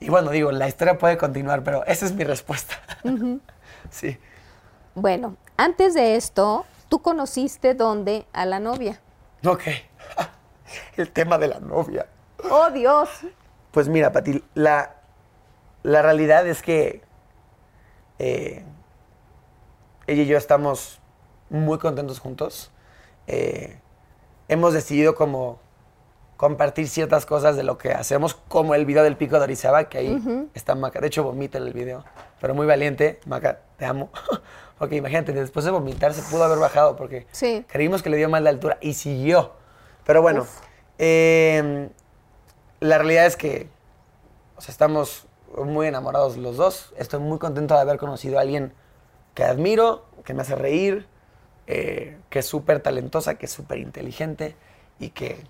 y bueno, digo, la historia puede continuar, pero esa es mi respuesta. sí. Bueno, antes de esto, tú conociste dónde a la novia. Ok. El tema de la novia. Oh, Dios. Pues mira, Pati, la, la realidad es que eh, ella y yo estamos muy contentos juntos. Eh, hemos decidido como compartir ciertas cosas de lo que hacemos, como el video del pico de Orizaba, que ahí está Maca. De hecho, vomita en el video, pero muy valiente. Maca, te amo. porque imagínate, después de vomitar se pudo haber bajado porque Sí. creímos que le dio mal de altura y siguió. Pero bueno, eh, la realidad es que o sea, estamos muy enamorados los dos. Estoy muy contento de haber conocido a alguien que admiro, que me hace reír, eh, que es súper talentosa, que es súper inteligente y que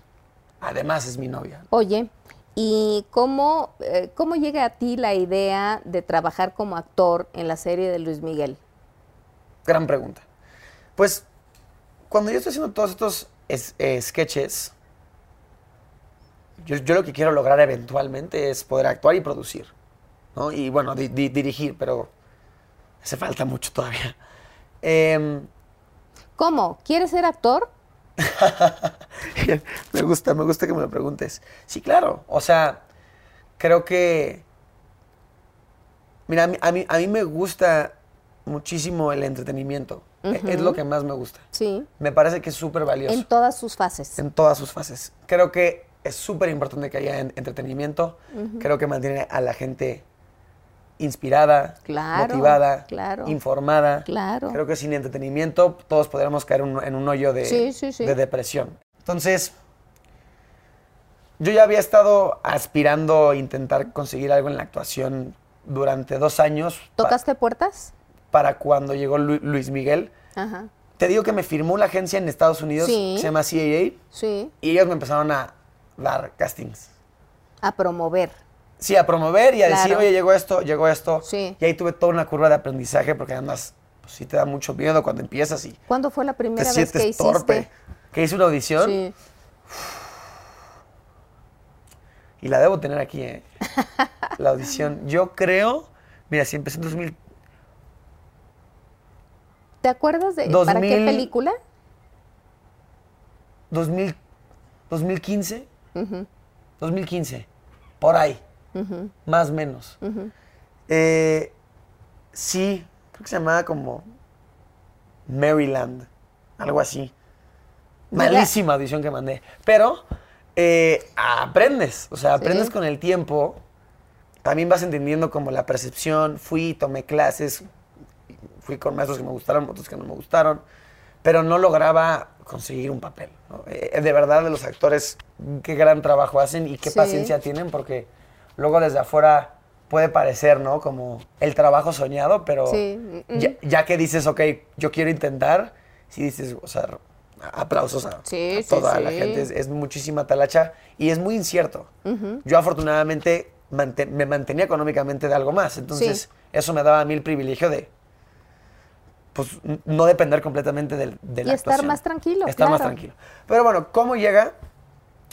además es mi novia. Oye, ¿y cómo, eh, cómo llega a ti la idea de trabajar como actor en la serie de Luis Miguel? Gran pregunta. Pues cuando yo estoy haciendo todos estos es- eh, sketches, yo, yo lo que quiero lograr eventualmente es poder actuar y producir. ¿no? Y bueno, di- di- dirigir, pero hace falta mucho todavía. Em, ¿Cómo? ¿Quieres ser actor? me gusta, me gusta que me lo preguntes. Sí, claro. O sea, creo que. Mira, a mí, a mí, a mí me gusta muchísimo el entretenimiento. E- Es lo que más me gusta. Sí. Me parece que es súper valioso. En todas sus fases. en todas sus fases. Creo que es súper importante que haya en- entretenimiento. Creo que mantiene a la gente inspirada, Claro, motivada, claro. informada. Claro. Creo que sin entretenimiento todos podríamos caer un- en un hoyo de, Sí, sí, sí. de depresión. Entonces, yo ya había estado aspirando a intentar conseguir algo en la actuación durante dos años ¿Tocaste puertas? Para cuando llegó Lu- Luis Miguel. Ajá. Te digo que me firmó una agencia en Estados Unidos Sí. que se llama CAA Sí. y ellos me empezaron a dar castings. A promover. Sí, a promover y a decir, oye, llegó esto, llegó esto. Sí. Y ahí tuve toda una curva de aprendizaje porque además pues, sí te da mucho miedo cuando empiezas y ¿Cuándo fue la te primera vez que hiciste? torpe. Que hice una audición Sí. y la debo tener aquí, ¿eh? la audición. Yo creo, mira, si empecé en 2000, ¿Te acuerdas de para qué 2000. película? 2000 2015, 2015, por ahí, más o menos. Eh, sí, creo que se llamaba como Maryland, algo así. Malísima audición que mandé. Pero eh, aprendes, o sea, aprendes Sí. con el tiempo. También vas entendiendo como la percepción. Fui, tomé clases, fui con maestros que me gustaron, otros que no me gustaron, pero no lograba conseguir un papel. ¿no? Eh, de verdad, de los actores, qué gran trabajo hacen y qué Sí. paciencia tienen, porque luego desde afuera puede parecer, ¿no? Como el trabajo soñado, pero Sí, ya, ya que dices, ok, yo quiero intentar, si dices, o sea, aplausos a, Sí, a toda la gente, es, es muchísima talacha y es muy incierto. Yo afortunadamente mante- me mantenía económicamente de algo más, entonces eso me daba a mí el privilegio de pues no depender completamente del, de la Y estar actuación. más tranquilo, Estar más tranquilo. Pero bueno, ¿cómo llega?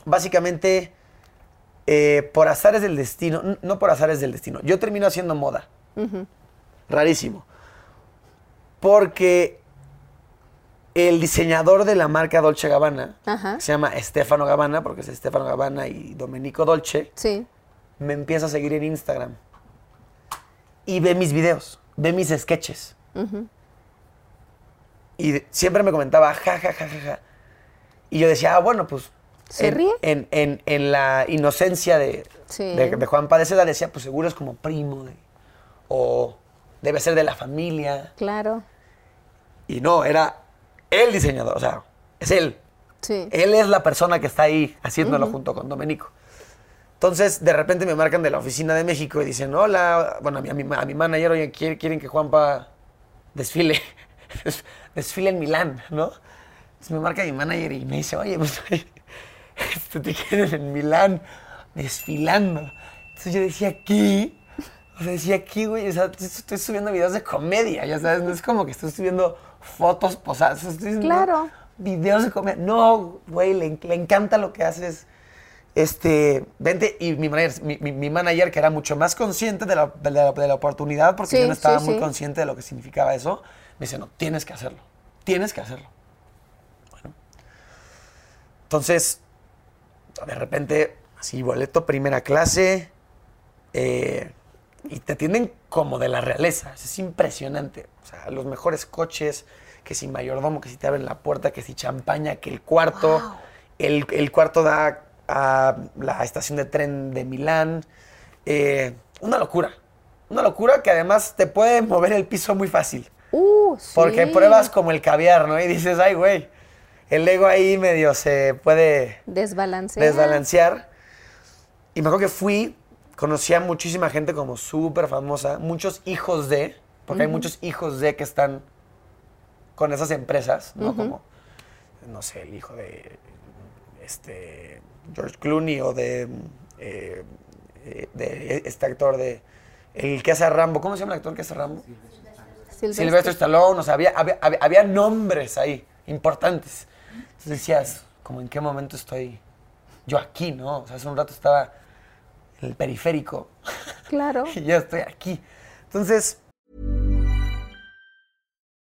Básicamente, eh, por azares del destino, no por azares del destino, yo termino haciendo moda. Rarísimo. Porque el diseñador de la marca Dolce Gabbana, Ajá. que se llama Stefano Gabbana, porque es Stefano Gabbana y Domenico Dolce, Sí. me empieza a seguir en Instagram. Y ve mis videos, ve mis sketches. Y siempre me comentaba, ja, ja, ja, ja, ja. Y yo decía, ah, bueno, pues... ¿Se en, ríe? En, en- en la inocencia de, Sí. de, de Juan Padre Seda decía, pues seguro es como primo de- o debe ser de la familia. Claro. Y no, era el diseñador, o sea, es él. Sí. Él es la persona que está ahí haciéndolo junto con Domenico. Entonces, de repente me marcan de la oficina de México y dicen, hola, bueno, a mi, a mi, a mi manager, oye, quieren que Juanpa desfile, desfile en Milán, ¿no? Entonces me marca mi manager y me dice, oye, pues, este, te quieren en Milán desfilando. Entonces yo decía, ¿qué? O sea, decía, ¿qué, güey? O sea, estoy subiendo videos de comedia, ya sabes, no es como que estoy subiendo fotos posadas, estoy subiendo Claro. videos de comedia. No, güey, le, le encanta lo que haces. Este, vente, y mi manager, mi, mi- mi manager, que era mucho más consciente de la, de la- de la oportunidad, porque Sí, yo no estaba sí, muy sí. consciente de lo que significaba eso, me dice, no, tienes que hacerlo, tienes que hacerlo. Bueno, entonces, de repente, así, boleto, primera clase, eh, y te atienden como de la realeza, es impresionante. O sea, los mejores coches, que si mayordomo, que si te abren la puerta, que si champaña, que el cuarto, el, el cuarto da a la estación de tren de Milán. eh, una locura, una locura que además te puede mover el piso muy fácil. Uh, sí. Porque pruebas como el caviar, ¿no? Y dices, ay, güey, el ego ahí medio se puede Desbalancea. desbalancear. Y me acuerdo que fui, conocí a muchísima gente como súper famosa, muchos hijos de, porque hay muchos hijos de que están con esas empresas, ¿no? Como, no sé, el hijo de este George Clooney o de, eh, eh, de este actor de, el que hace a Rambo, ¿cómo se llama el actor que hace a Rambo? Silvestre. Silvestre Stallone, o sea, había, había, había- había nombres ahí importantes. Entonces decías, como en qué momento estoy yo aquí, ¿no? O sea, hace un rato estaba en el periférico Claro. y ya estoy aquí. Entonces,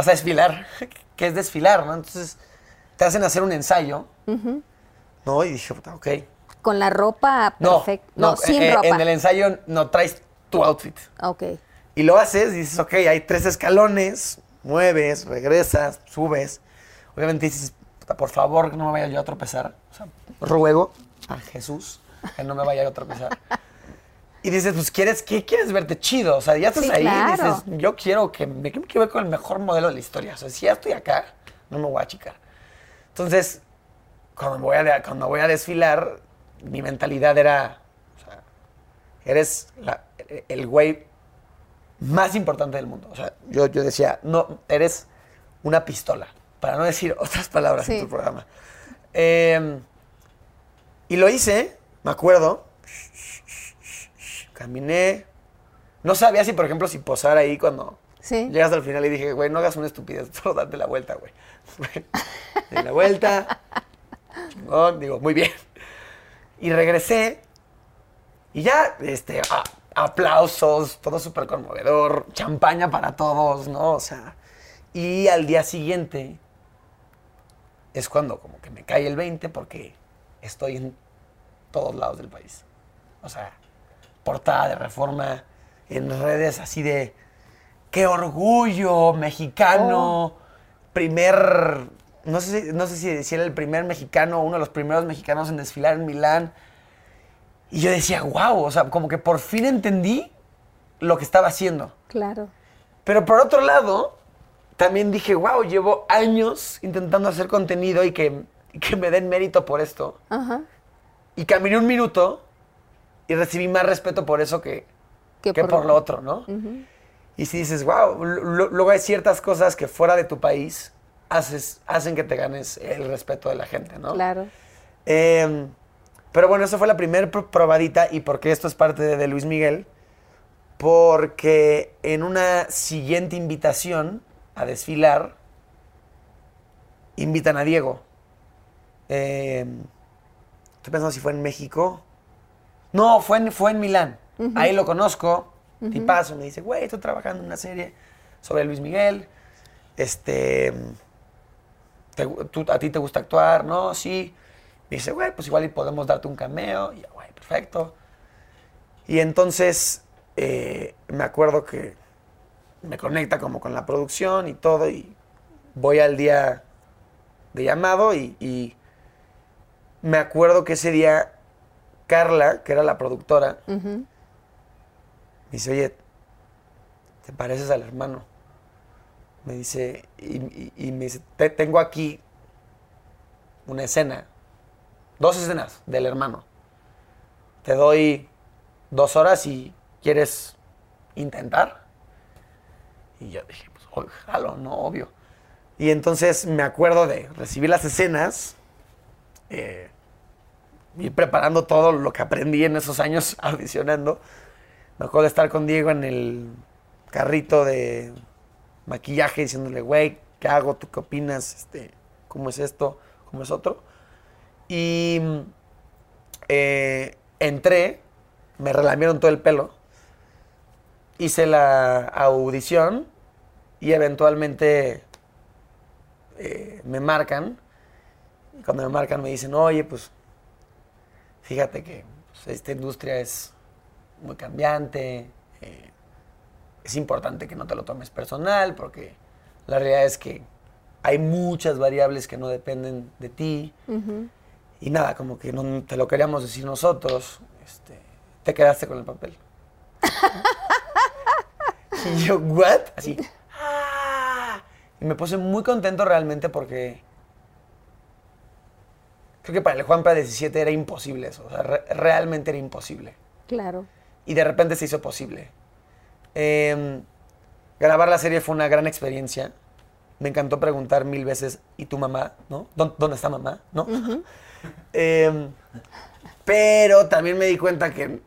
vas a desfilar. ¿Qué es desfilar, no? Entonces, te hacen hacer un ensayo, ¿no? Y dije, puta, ok. Con la ropa No, perfecta. No, sin eh, ropa. En el ensayo no traes tu outfit. Ok. Y lo haces y dices, ok, hay tres escalones, mueves, regresas, subes. Obviamente dices, "Puta, por favor, que no me vaya yo a tropezar. O sea, ruego a Jesús que no me vaya yo a tropezar. Y dices, pues, ¿quieres, ¿qué quieres verte chido? O sea, ya estás Sí, ahí y dices, yo quiero que me quiero ver con el mejor modelo de la historia. O sea, si ya estoy acá, no me voy a achicar. Entonces, cuando voy a, cuando voy a desfilar, mi mentalidad era, o sea, eres la- el güey más importante del mundo. O sea, yo, yo decía, no, eres una pistola, para no decir otras palabras Sí. en tu programa. Eh, y lo hice, me acuerdo. Caminé. No sabía si, por ejemplo, si posar ahí cuando Sí. llegas al final y dije, güey, no hagas una estupidez, solo date la vuelta, güey. Di la vuelta. Chingón, digo, muy bien. Y regresé. Y ya, este, aplausos, todo súper conmovedor, champaña para todos, ¿no? O sea, y al día siguiente es cuando como que me cae el 20 porque estoy en todos lados del país. O sea, portada de reforma, en redes así de, qué orgullo mexicano, primer, no sé, si- no sé si decir el primer mexicano, uno de los primeros mexicanos en desfilar en Milán. Y yo decía, wow, o sea, como que por fin entendí lo que estaba haciendo. Claro. Pero por otro lado, también dije, wow, llevo años intentando hacer contenido y que, y que me den mérito por esto. Ajá. Y caminé un minuto y recibí más respeto por eso que, Que que por por, lo- otro, ¿no? Y si dices, wow, luego hay ciertas cosas que fuera de tu país haces, hacen que te ganes el respeto de la gente, ¿no? Claro. Eh, Pero bueno, esa fue la primera probadita y porque esto es parte de, de Luis Miguel, porque en una siguiente invitación a desfilar, invitan a Diego. Eh, estoy pensando si fue en México. No, fue en, fue en Milán. Ahí lo conozco. Y paso, me dice, güey, estoy trabajando en una serie sobre Luis Miguel. Este. ¿te- tú- ¿A ti te gusta actuar? No, sí. Me dice, güey, pues igual podemos darte un cameo. Y güey, perfecto. Y entonces eh, me acuerdo que me conecta como con la producción y todo. Y voy al día de llamado y, y me acuerdo que ese día Carla, que era la productora, me dice, oye, ¿te pareces al hermano? Me dice, y, y- y me dice, "Te- tengo aquí una escena, dos escenas del hermano. Te doy dos horas y quieres intentar. Y yo dije, pues, "Oh, jalo, no, obvio. Y entonces me acuerdo de recibir las escenas, eh, ir preparando todo lo que aprendí en esos años audicionando. Me acuerdo de estar con Diego en el carrito de maquillaje diciéndole, güey, ¿qué hago? ¿Tú qué opinas? Este, ¿Cómo es esto? ¿Cómo es otro? Y eh, entré, me relamieron todo el pelo, hice la audición y eventualmente eh, me marcan. Cuando me marcan me dicen, oye, pues fíjate que pues, esta industria es muy cambiante, eh, es importante que no te lo tomes personal porque la realidad es que hay muchas variables que no dependen de ti. Y nada, como que no te lo queríamos decir nosotros, este, te quedaste con el papel. y yo, ¿what? Así. "Ah". Y me puse muy contento realmente porque creo que para el Juanpa 17 era imposible eso. O sea, re- realmente era imposible. Claro. Y de repente se hizo posible. Em, grabar la serie fue una gran experiencia. Me encantó preguntar mil veces, ¿y tu mamá? ¿No? ¿Dó- ¿Dónde está mamá? ¿No? Em, pero también me di cuenta que,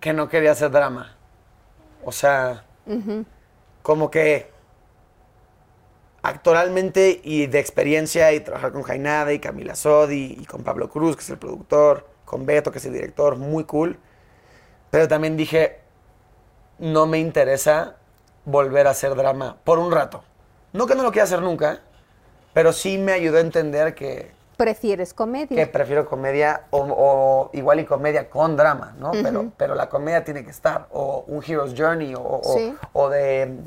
que no quería hacer drama. O sea, como que actoralmente y de experiencia y trabajar con Jainada y Camila Sodi y con Pablo Cruz, que es el productor, con Beto, que es el director, muy cool. Pero también dije, no me interesa volver a hacer drama por un rato. No que no lo quiera hacer nunca, pero sí me ayudó a entender que, ¿Prefieres comedia? que prefiero comedia o, o igual y comedia con drama, ¿no? pero, pero la comedia tiene que estar, o un Hero's Journey, o, o- Sí. o de,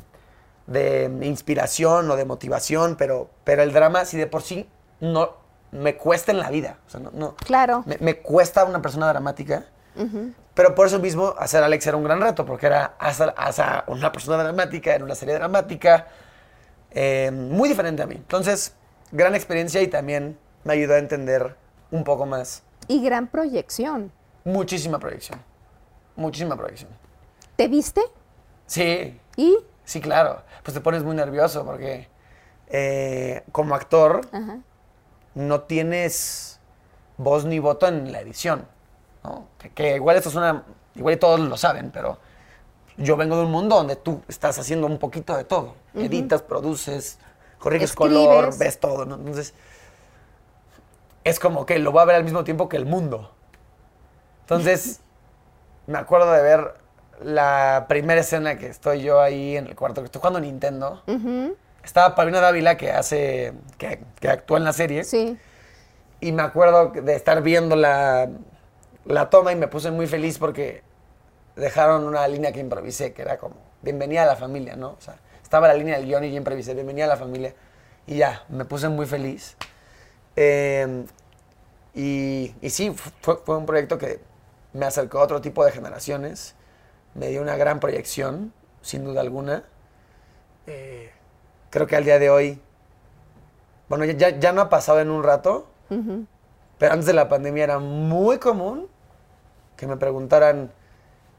de inspiración o de motivación, pero, pero el drama si de por sí no me cuesta en la vida. O sea, no, no- Claro. me, me cuesta una persona dramática. Pero por eso mismo, hacer Alex era un gran reto, porque era hacer, hacer una persona dramática en una serie dramática, eh, muy diferente a mí. Entonces, gran experiencia y también me ayudó a entender un poco más. Y gran proyección. Muchísima proyección. Muchísima proyección. ¿Te viste? Sí, ¿Y? Sí, claro. Pues te pones muy nervioso porque eh, como actor Ajá. no tienes voz ni voto en la edición. ¿no? Que, que igual esto es una. Igual todos lo saben, pero yo vengo de un mundo donde tú estás haciendo un poquito de todo. Editas, produces, corriges color, ves todo. ¿no? Entonces, es como que lo voy a ver al mismo tiempo que el mundo. Entonces, me acuerdo de ver la primera escena que estoy yo ahí en el cuarto, que estoy jugando Nintendo. Estaba Paulina Dávila, que hace. que, que actúa en la serie. Sí. Y me acuerdo de estar viendo la, la toma y me puse muy feliz porque dejaron una línea que improvisé, que era como, bienvenida a la familia, ¿no? O sea, estaba la línea del guion y yo improvisé, bienvenida a la familia. Y ya, me puse muy feliz. Eh, y, y sí, fue, fue un proyecto que me acercó a otro tipo de generaciones, me dio una gran proyección, sin duda alguna. Eh, creo que al día de hoy, bueno, ya, ya- no ha pasado en un rato, pero antes de la pandemia era muy común que me preguntaran,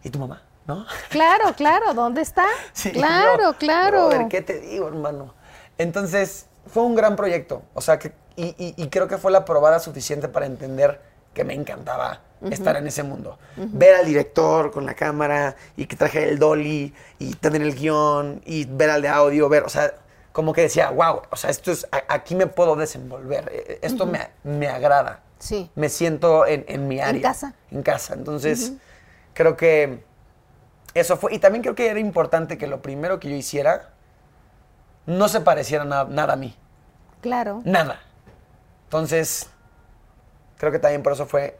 ¿y tu mamá? ¿No? Claro, claro. ¿Dónde está? Sí, claro, yo, claro. "Brother, ¿qué te digo, hermano? Entonces, fue un gran proyecto. O sea, que y, y- y creo que fue la probada suficiente para entender que me encantaba estar en ese mundo. Ver al director con la cámara y que traje el dolly y tener el guion y ver al de audio, ver, o sea, como que decía, wow, o sea, esto es, aquí me puedo desenvolver, eh, esto me, me agrada. Sí. Me siento en, en mi área. casa. En casa. Entonces, creo que eso fue. Y también creo que era importante que lo primero que yo hiciera no se pareciera na- nada a mí. Claro. Nada. Entonces, creo que también por eso fue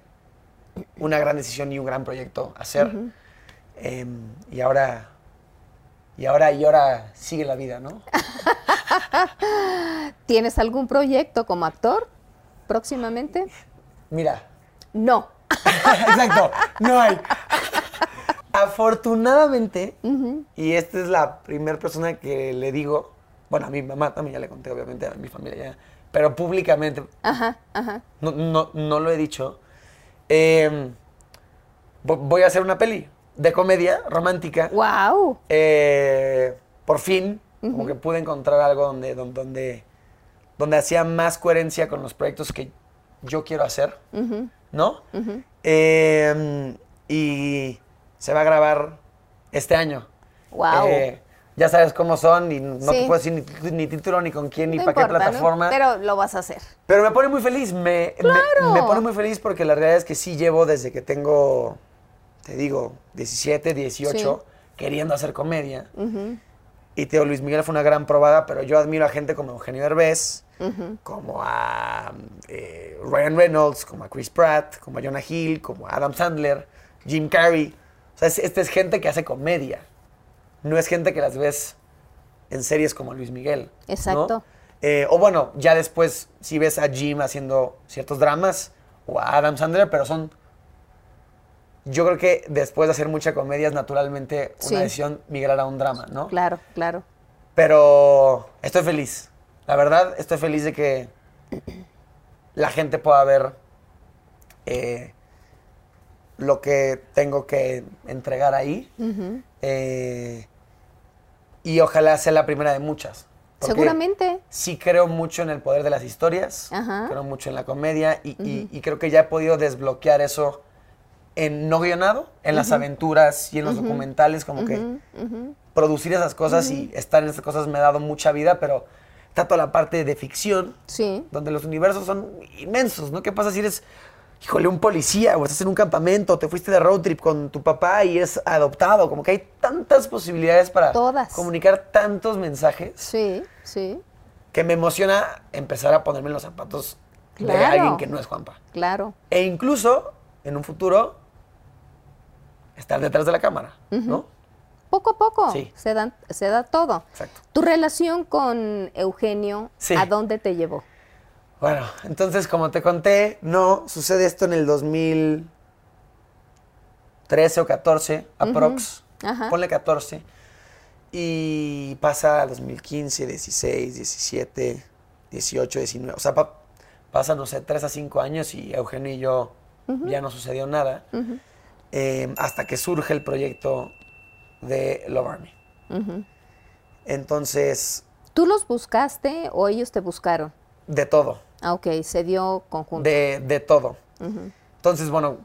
una gran decisión y un gran proyecto hacer. Em, y ahora. Y ahora, y ahora sigue la vida, ¿no? ¿Tienes algún proyecto como actor próximamente? Mira, No. Exacto, no hay. Afortunadamente, y esta es la primera persona que le digo, bueno, a mi mamá también ya le conté, obviamente, a mi familia ya, pero públicamente, Ajá, ajá. no, no, no lo he dicho. Eh, vo- voy a hacer una peli de comedia romántica. Wow. Eh, por fin, como que pude encontrar algo donde, don- donde, donde hacía más coherencia con los proyectos que yo quiero hacer, ¿no? Eh, y se va a grabar este año. Wow. Ya sabes cómo son y no Sí. te puedo decir ni, título, ni con quién, ni no para qué plataforma. Pero lo vas a hacer. Pero me pone muy feliz, me, ¡Claro! me, pone muy feliz porque la realidad es que sí llevo desde que tengo, te digo, 17, 18, queriendo hacer comedia. Y Teo Luis Miguel fue una gran probada, pero yo admiro a gente como Eugenio Derbez, como a eh, Ryan Reynolds, como a Chris Pratt, como a Jonah Hill, como a Adam Sandler, Jim Carrey. O sea, es- esta es gente que hace comedia. No es gente que las ves en series como Luis Miguel. ¿no? Exacto. Eh, o bueno, ya después si ves a Jim haciendo ciertos dramas o a Adam Sandler, pero son... Yo creo que después de hacer mucha comedia es naturalmente una Sí. decisión migrar a un drama, ¿no? Claro, claro. Pero estoy feliz. La verdad, estoy feliz de que la gente pueda ver eh, lo que tengo que entregar ahí. Eh, y ojalá sea la primera de muchas. Seguramente. Sí creo mucho en el poder de las historias. Ajá. Creo mucho en la comedia. Y, y- y creo que ya he podido desbloquear eso en no guionado, en las aventuras y en los documentales, como que producir esas cosas y estar en esas cosas me ha dado mucha vida, pero está toda la parte de ficción, Sí. donde los universos son inmensos, ¿no? ¿Qué pasa si eres, híjole, un policía o estás en un campamento, te fuiste de road trip con tu papá y eres adoptado? Como que hay tantas posibilidades para Todas. comunicar tantos mensajes Sí, sí. que me emociona empezar a ponerme en los zapatos de alguien que no es Juanpa. Claro. E incluso, en un futuro, estar detrás de la cámara, ¿no? Poco a poco Sí. se, dan, se da todo. Exacto. Tu relación con Eugenio, Sí. ¿a dónde te llevó? Bueno, entonces, como te conté, no, sucede esto en el 2013 o 14, aprox. Ajá. Ponle 14. Y pasa a 2015, 16, 17, 18, 19. O sea, pa- pasa, no sé, 3 a 5 años y Eugenio y yo ya no sucedió nada. Eh, hasta que surge el proyecto de Love Army. Entonces, ¿Tú los buscaste o ellos te buscaron? de todo. Ah, ok, se dio conjunto. de, de todo. Entonces, bueno,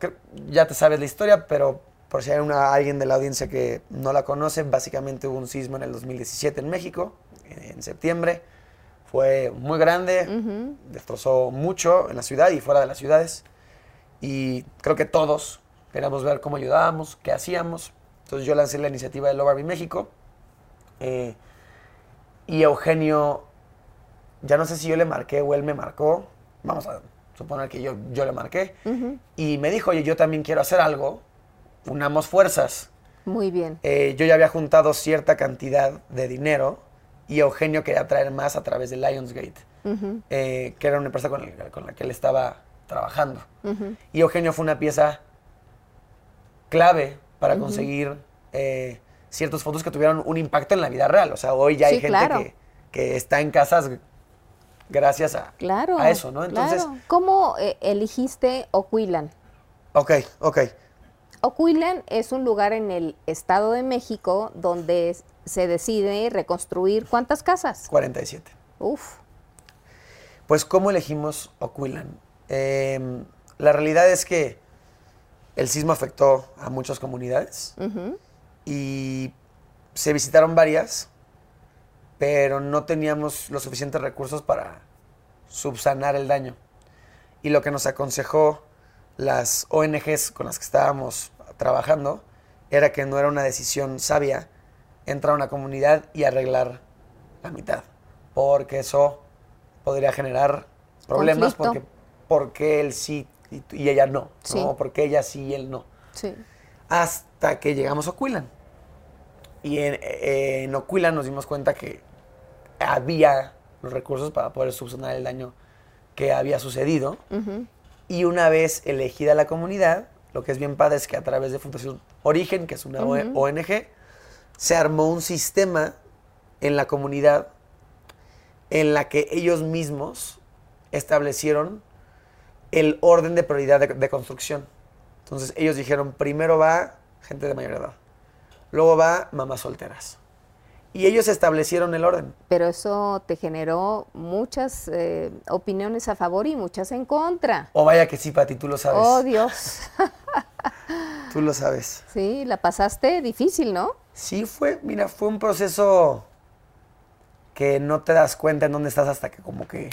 ya te sabes la historia, pero por si hay una, alguien de la audiencia que no la conoce, básicamente hubo un sismo en el 2017 en México, en, septiembre. Fue muy grande, destrozó mucho en la ciudad y fuera de las ciudades. Y creo que todos queríamos ver cómo ayudábamos, qué hacíamos. Entonces yo lancé la iniciativa de Love Army México. eh, y Eugenio ya no sé si yo le marqué o él me marcó. Vamos a suponer que yo, yo le marqué. Y me dijo, oye, yo también quiero hacer algo. Unamos fuerzas. Muy bien. Eh, yo ya había juntado cierta cantidad de dinero y Eugenio quería traer más a través de Lionsgate, eh, que era una empresa con, el- con la que él estaba trabajando. Y Eugenio fue una pieza clave para conseguir eh, ciertos fondos que tuvieron un impacto en la vida real. O sea, hoy ya hay Sí, gente claro. que, que está en casas gracias a, Claro. a eso, ¿no? Entonces, claro. ¿Cómo eh, eligiste Ocuilan? ok, ok. Ocuilan es un lugar en el Estado de México donde se decide reconstruir cuántas casas. 47. Uf. Pues, ¿cómo elegimos Oquilan? Eh, la realidad es que el sismo afectó a muchas comunidades y se visitaron varias, pero no teníamos los suficientes recursos para subsanar el daño. Y lo que nos aconsejó las ONGs con las que estábamos trabajando era que no era una decisión sabia entrar a una comunidad y arreglar la mitad, porque eso podría generar problemas Conflicto. porque porque él sí y, y ella no, Sí. ¿no? porque ella sí y él no. Sí. Hasta que llegamos a Oquilan. Y en, eh, en Oquilan nos dimos cuenta que había los recursos para poder subsanar el daño que había sucedido. Y una vez elegida la comunidad, lo que es bien padre es que a través de Fundación Origen, que es una ONG, se armó un sistema en la comunidad en la que ellos mismos establecieron el orden de prioridad de, de construcción. Entonces ellos dijeron, primero va gente de mayor edad, luego va mamás solteras. Y ellos establecieron el orden. Pero eso te generó muchas eh, opiniones a favor y muchas en contra. O vaya que sí, Pati, tú lo sabes. Oh, Dios. Tú lo sabes. Sí, la pasaste difícil, ¿no? Sí, fue, mira, fue un proceso que no te das cuenta en dónde estás hasta que como que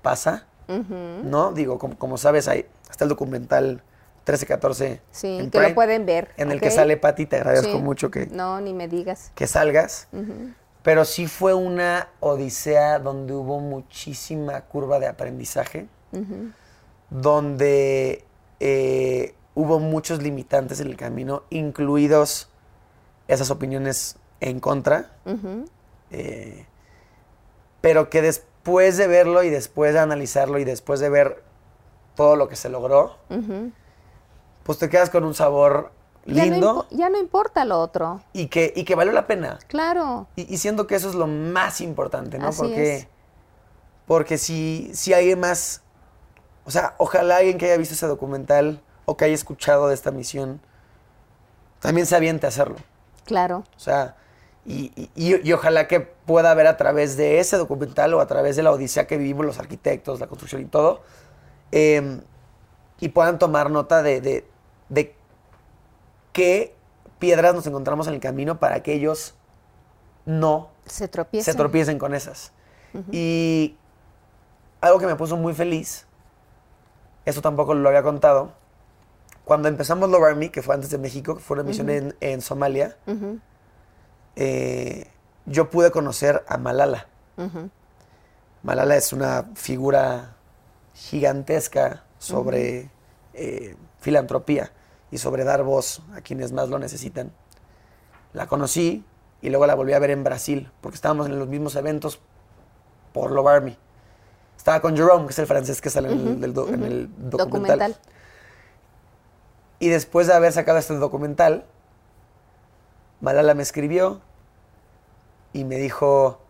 pasa, ¿no? Digo, como, como sabes, ahí está el documental 1314 Sí, en que lo pueden ver. En el que sale Pati, te agradezco Sí. mucho que, No, ni me digas. que salgas. Pero sí fue una odisea donde hubo muchísima curva de aprendizaje, donde eh, hubo muchos limitantes en el camino, incluidos esas opiniones en contra. Eh, pero que después de verlo y después de analizarlo y después de ver todo lo que se logró, pues te quedas con un sabor Ya no, lindo ya no importa lo otro. y, que, y que valió la pena. Claro. Y, y siento que eso es lo más importante, ¿no? Así porque, es. porque si, si alguien más, o sea, ojalá alguien que haya visto ese documental o que haya escuchado de esta misión, también se aviente a hacerlo. Claro. O sea, y, y- y- y ojalá que pueda ver a través de ese documental o a través de la odisea que vivimos los arquitectos, la construcción y todo, eh, y puedan tomar nota de, de, de qué piedras nos encontramos en el camino para que ellos no Se tropiecen. con esas. Y algo que me puso muy feliz, eso tampoco lo había contado, cuando empezamos Love Army, que fue antes de México, que fue una misión en, en Somalia, eh, yo pude conocer a Malala. Malala es una figura gigantesca sobre eh, filantropía y sobre dar voz a quienes más lo necesitan. La conocí y luego la volví a ver en Brasil, porque estábamos en los mismos eventos por Love Army. Estaba con Jerome, que es el francés que sale en, el, del do- en el documental. Documental. Y después de haber sacado este documental, Malala me escribió y me dijo,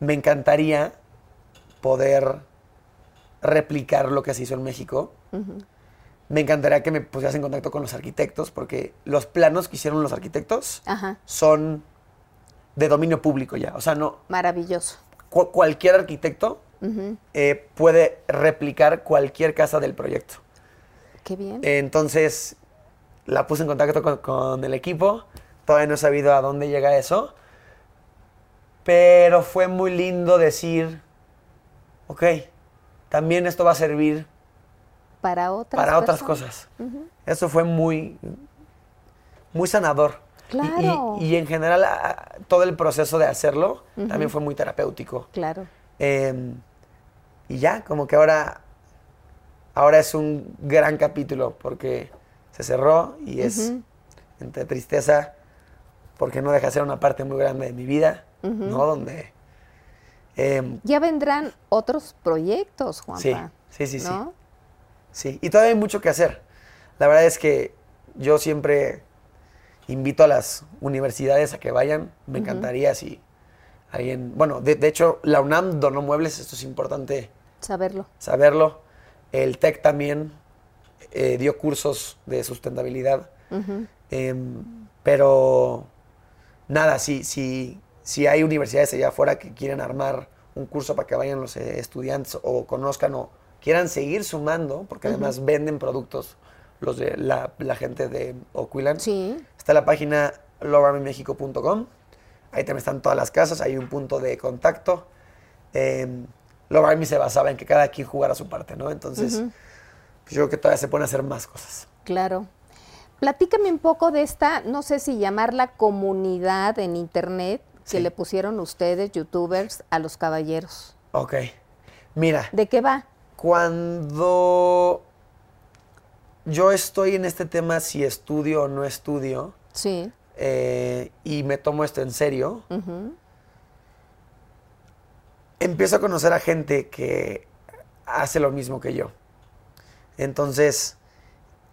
me encantaría poder replicar lo que se hizo en México. Me encantaría que me pusieras en contacto con los arquitectos, porque los planos que hicieron los arquitectos Ajá. son de dominio público ya. O sea, no, Maravilloso. cu- cualquier arquitecto eh, puede replicar cualquier casa del proyecto. Qué bien. Entonces la puse en contacto con, con el equipo. Todavía no he sabido a dónde llega eso. Pero fue muy lindo decir, ok, también esto va a servir para otras para otras cosas. Eso fue muy, muy sanador. Y- y- Claro. Y, en general a- todo el proceso de hacerlo también fue muy terapéutico. Claro. Eh, y ya, como que ahora, ahora es un gran capítulo porque se cerró y es entre tristeza porque no deja de ser una parte muy grande de mi vida, ¿no? Donde... eh, Ya vendrán otros proyectos, Juanpa. Sí, sí, sí, sí. ¿no? sí, y todavía hay mucho que hacer. La verdad es que yo siempre invito a las universidades a que vayan. Me encantaría si alguien... Bueno, de, de hecho, la UNAM donó muebles, esto es importante Saberlo. saberlo. El TEC también eh, dio cursos de sustentabilidad. Em, pero nada, si, si, si hay universidades allá afuera que quieren armar un curso para que vayan los eh, estudiantes o conozcan o quieran seguir sumando, porque además venden productos los de la, la gente de Oquilan. Sí. Está la página lovearmymexico.com. Ahí también están todas las casas, hay un punto de contacto. Eh, Love Army se basaba en que cada quien jugara su parte, ¿no? Entonces, pues yo creo que todavía se pueden hacer más cosas. Claro. Platícame un poco de esta, no sé si llamarla comunidad en internet que Sí. le pusieron ustedes, youtubers, a los caballeros. Ok. Mira, ¿De qué va? Cuando yo estoy en este tema, si estudio o no estudio, Sí. eh, y me tomo esto en serio, empiezo a conocer a gente que hace lo mismo que yo. Entonces,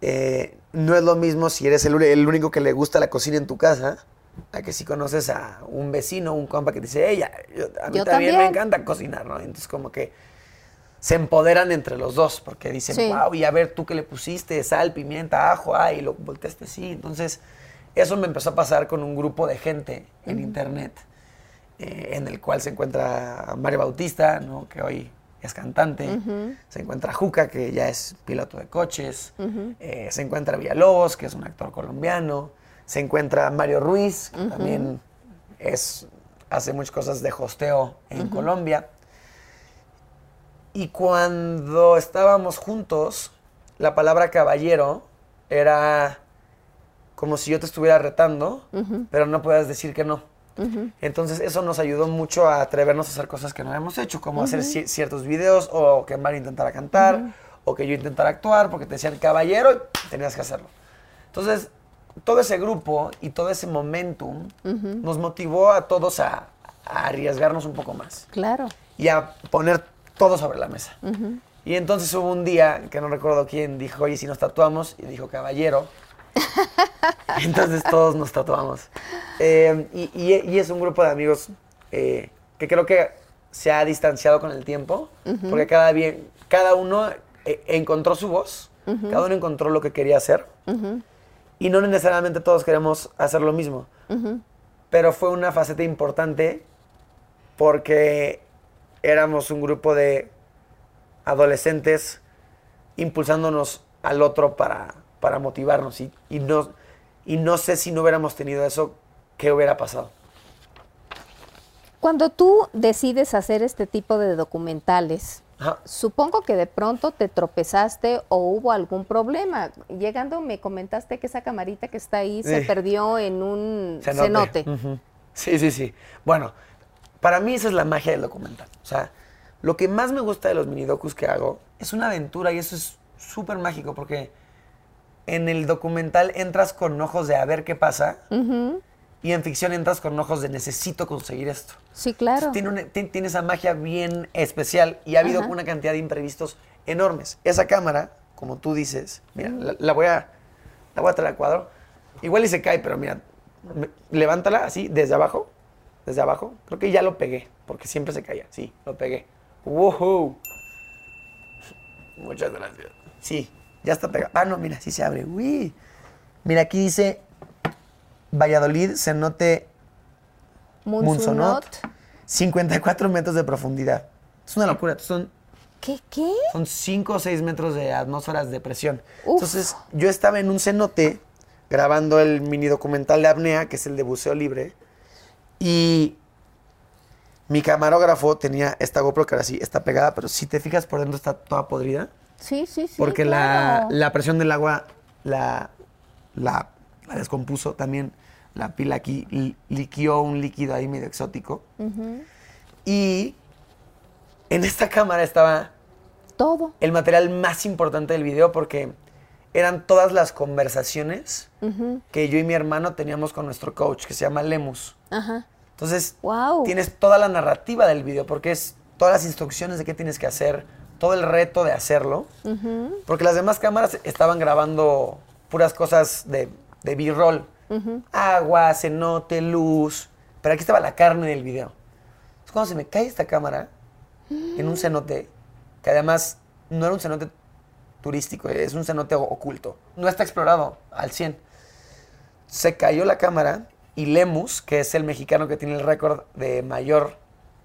eh, no es lo mismo si eres el, único que le gusta la cocina en tu casa, a que si conoces a un vecino, un compa que te dice, ella, a mí Yo también, me encanta cocinar, ¿no? Entonces, como que se empoderan entre los dos, porque dicen, Sí. wow, y a ver, tú que le pusiste sal, pimienta, ajo, ay, y lo volteaste así. Entonces, eso me empezó a pasar con un grupo de gente en internet, eh, en el cual se encuentra Mario Bautista, ¿no? que hoy es cantante, se encuentra Juca, que ya es piloto de coches, eh, se encuentra Villalobos, que es un actor colombiano, se encuentra Mario Ruiz, que también es, hace muchas cosas de hosteo en Colombia. Y cuando estábamos juntos, la palabra caballero era como si yo te estuviera retando, pero no puedas decir que no. Entonces eso nos ayudó mucho a atrevernos a hacer cosas que no habíamos hecho, como hacer ci- ciertos videos o que Mario intentara cantar o que yo intentara actuar porque te decían caballero y tenías que hacerlo. Entonces todo ese grupo y todo ese momentum nos motivó a todos a, a arriesgarnos un poco más Claro. y a poner todo sobre la mesa. Y entonces hubo un día, que no recuerdo quién, dijo, oye, si nos tatuamos, y dijo, caballero. entonces todos nos tatuamos. Eh, y, y- y es un grupo de amigos eh, que creo que se ha distanciado con el tiempo, porque cada, bien, cada uno eh, encontró su voz, cada uno encontró lo que quería hacer, y no necesariamente todos queremos hacer lo mismo. Pero fue una faceta importante porque éramos un grupo de adolescentes impulsándonos al otro para, para motivarnos y, y no, y no sé si no hubiéramos tenido eso, ¿qué hubiera pasado? Cuando tú decides hacer este tipo de documentales, Ajá. supongo que de pronto te tropezaste o hubo algún problema. Llegando me comentaste que esa camarita que está ahí se perdió en un Cenote. Sí, sí, sí. Bueno, para mí esa es la magia del documental. O sea, lo que más me gusta de los minidocus que hago es una aventura y eso es súper mágico porque en el documental entras con ojos de a ver qué pasa y en ficción entras con ojos de necesito conseguir esto. Sí, claro. Entonces, tiene, una- tiene esa magia bien especial y ha habido Ajá. una cantidad de imprevistos enormes. Esa cámara, como tú dices, mira, la, la voy a la voy a traer al cuadro. Igual y se cae, pero mira, me- levántala así desde abajo, desde abajo. Creo que ya lo pegué, porque siempre se caía. Sí, lo pegué. ¡Wow! Muchas gracias. Sí, ya está pegado. Ah, no, mira, sí se abre. Uy. Mira, aquí dice Valladolid, cenote Munsunot. 54 metros de profundidad. Es una locura. Son, ¿Qué? ¿Qué? son 5 o 6 metros de atmósferas de presión. Uf. Entonces, yo estaba en un cenote grabando el mini documental de apnea, que es el de buceo libre. Y mi camarógrafo tenía esta GoPro que ahora sí está pegada, pero si te fijas por dentro está toda podrida. Sí, sí, sí. Porque la, claro. la presión del agua la, la, la descompuso. También la pila aquí li- liquió un líquido ahí medio exótico. Y en esta cámara estaba Todo. el material más importante del video porque eran todas las conversaciones que yo y mi hermano teníamos con nuestro coach, que se llama Lemus. Ajá. Entonces, Wow. tienes toda la narrativa del video, porque es todas las instrucciones de qué tienes que hacer, todo el reto de hacerlo. Porque las demás cámaras estaban grabando puras cosas de, de B-roll. Agua, cenote, luz. Pero aquí estaba la carne del video. Entonces, cuando se me cae esta cámara en un cenote, que además no era un cenote turístico, es un cenote oculto. No está explorado al 100 se cayó la cámara y Lemus, que es el mexicano que tiene el récord de mayor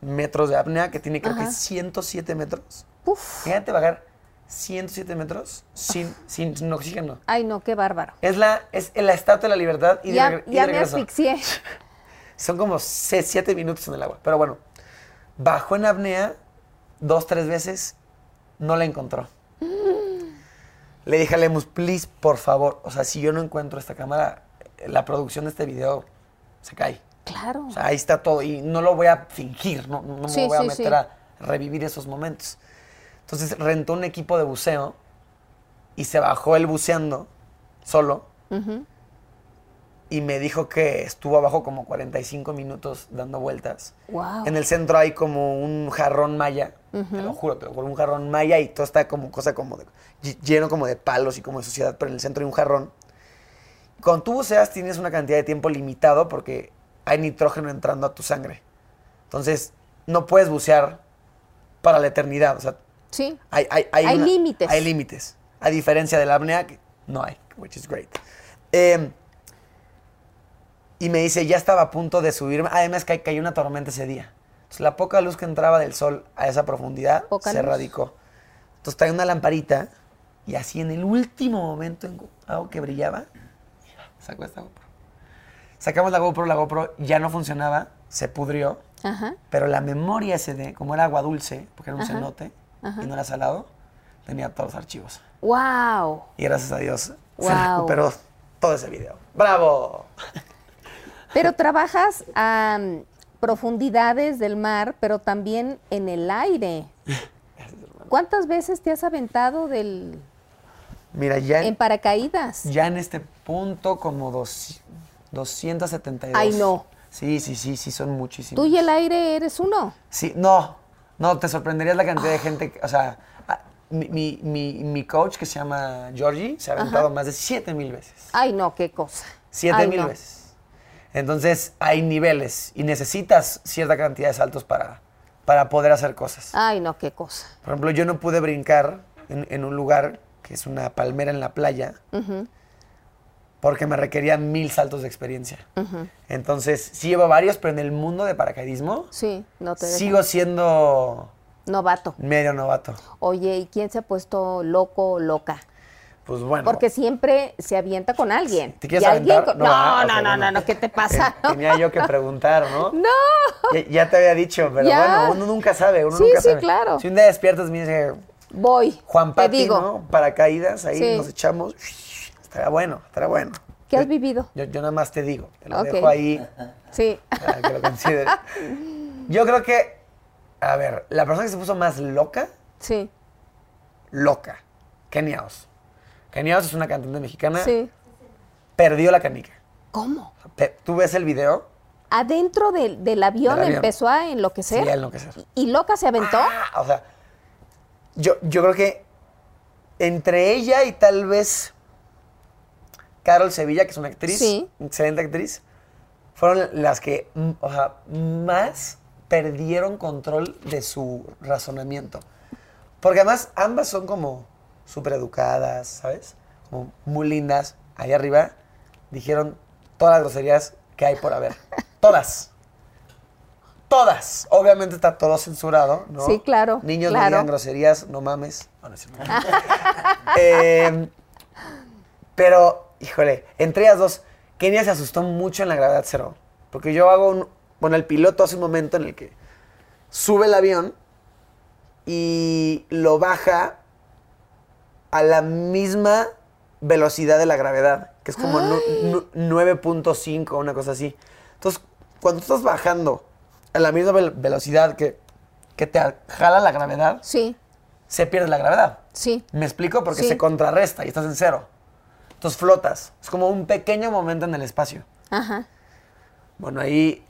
metros de apnea, que tiene creo Ajá. que 107 metros. Uf. Fíjate bajar 107 metros sin, sin, sin oxígeno. Ay, no, qué bárbaro. Es la, es la estatua de la libertad y de, Ya, regre- y de ya me asfixié. Son como 7 minutos en el agua. Pero bueno, bajó en apnea dos, tres veces, no la encontró. Le dije a Lemus, please, por favor, o sea, si yo no encuentro esta cámara, la producción de este video se cae. Claro. O sea, ahí está todo y no lo voy a fingir, no, no Sí, me voy a sí, meter sí. a revivir esos momentos. Entonces rentó un equipo de buceo y se bajó él buceando solo y me dijo que estuvo abajo como 45 minutos dando vueltas. Wow. En el centro hay como un jarrón maya, te lo juro, te lo juro, un jarrón maya y todo está como cosa como de- ll- lleno como de palos y como de suciedad, pero en el centro hay un jarrón. Cuando tú buceas tienes una cantidad de tiempo limitado porque hay nitrógeno entrando a tu sangre. Entonces, no puedes bucear para la eternidad. O sea, Sí. hay, hay, hay, Hay límites. Hay límites. A diferencia de la apnea, que no hay, which is great. Eh, y me dice, ya estaba a punto de subirme. Además, que cayó una tormenta ese día. Entonces, la poca luz que entraba del sol a esa profundidad Poca se luz. radicó. Entonces, traía una lamparita y así en el último momento, en algo que brillaba, sacó esta GoPro. Sacamos la GoPro, la GoPro ya no funcionaba, se pudrió. Ajá. Pero la memoria SD, como era agua dulce, porque era un Ajá, cenote y no era salado, tenía todos los archivos. Wow. Y gracias a Dios se recuperó todo ese video. ¡Bravo! Pero trabajas a mm, profundidades del mar, pero también en el aire. ¿Cuántas veces te has aventado del Mira, ya en en, paracaídas? ya en este punto como dos, 272. Ay, no. Sí, sí, sí, sí, son muchísimos. Tú y el aire eres uno. Sí, no, no, te sorprenderías la cantidad de gente, que- o sea, ah, mi, mi, mi, mi coach que se llama Georgie se ha aventado más de 7 mil veces. Ay, no, qué cosa. Siete Ay, mil no. veces. Entonces hay niveles y necesitas cierta cantidad de saltos para, para poder hacer cosas. Ay, no, qué cosa. Por ejemplo, yo no pude brincar en, en un lugar que es una palmera en la playa porque me requería mil saltos de experiencia. Entonces, sí llevo varios, pero en el mundo de paracaidismo Sí, no te dejan. sigo siendo Novato. medio novato. Oye, ¿y quién se ha puesto loco o loca? Pues bueno. Porque siempre se avienta con alguien. ¿Te quieres alguien con- No, ah, no, no, no, no, ¿qué te pasa? Ten- Tenía yo que preguntar, ¿no? No. Ya, ya te había dicho, pero Ya. bueno, uno nunca sabe, uno Sí, nunca sí, sabe. claro. Si un día despiertas me dice, Voy. Juan te Pati, digo. ¿no? Paracaídas, ahí Sí. nos echamos. Estará bueno, estará bueno. ¿Qué has vivido? Yo, yo nada más te digo, te lo dejo ahí Sí. para que lo consideres. Yo creo que, a ver, la persona que se puso más loca, Sí. loca, Kenia Os. Kenia Os es una cantante mexicana, Sí. perdió la canica. ¿Cómo? ¿Tú ves el video? Adentro del, del avión Del avión. empezó a enloquecer. Sí, a enloquecer. ¿Y, y loca se aventó? Ah, o sea, yo, yo creo que entre ella y tal vez Carol Sevilla, que es una actriz, Sí. excelente actriz, fueron las que, mm, o sea, más perdieron control de su razonamiento. Porque además ambas son como súper educadas, ¿sabes? Como muy lindas. Ahí arriba dijeron todas las groserías que hay por haber. Todas. Todas. Obviamente está todo censurado, ¿no? Sí, claro, Niños no claro. digan groserías, no mames. No, no es cierto. Eh, pero, híjole, entre ellas dos, Kenia se asustó mucho en la gravedad cero. Porque yo hago un. Bueno, el piloto hace un momento en el que sube el avión y lo baja a la misma velocidad de la gravedad, que es como nu- nu- 9.5, una cosa así. Entonces, cuando estás bajando a la misma vel- velocidad que, que te jala la gravedad, Sí, se pierde la gravedad. sí. ¿Me explico? Porque Sí. se contrarresta y estás en cero. Entonces flotas. Es como un pequeño momento en el espacio. Ajá. Bueno, ahí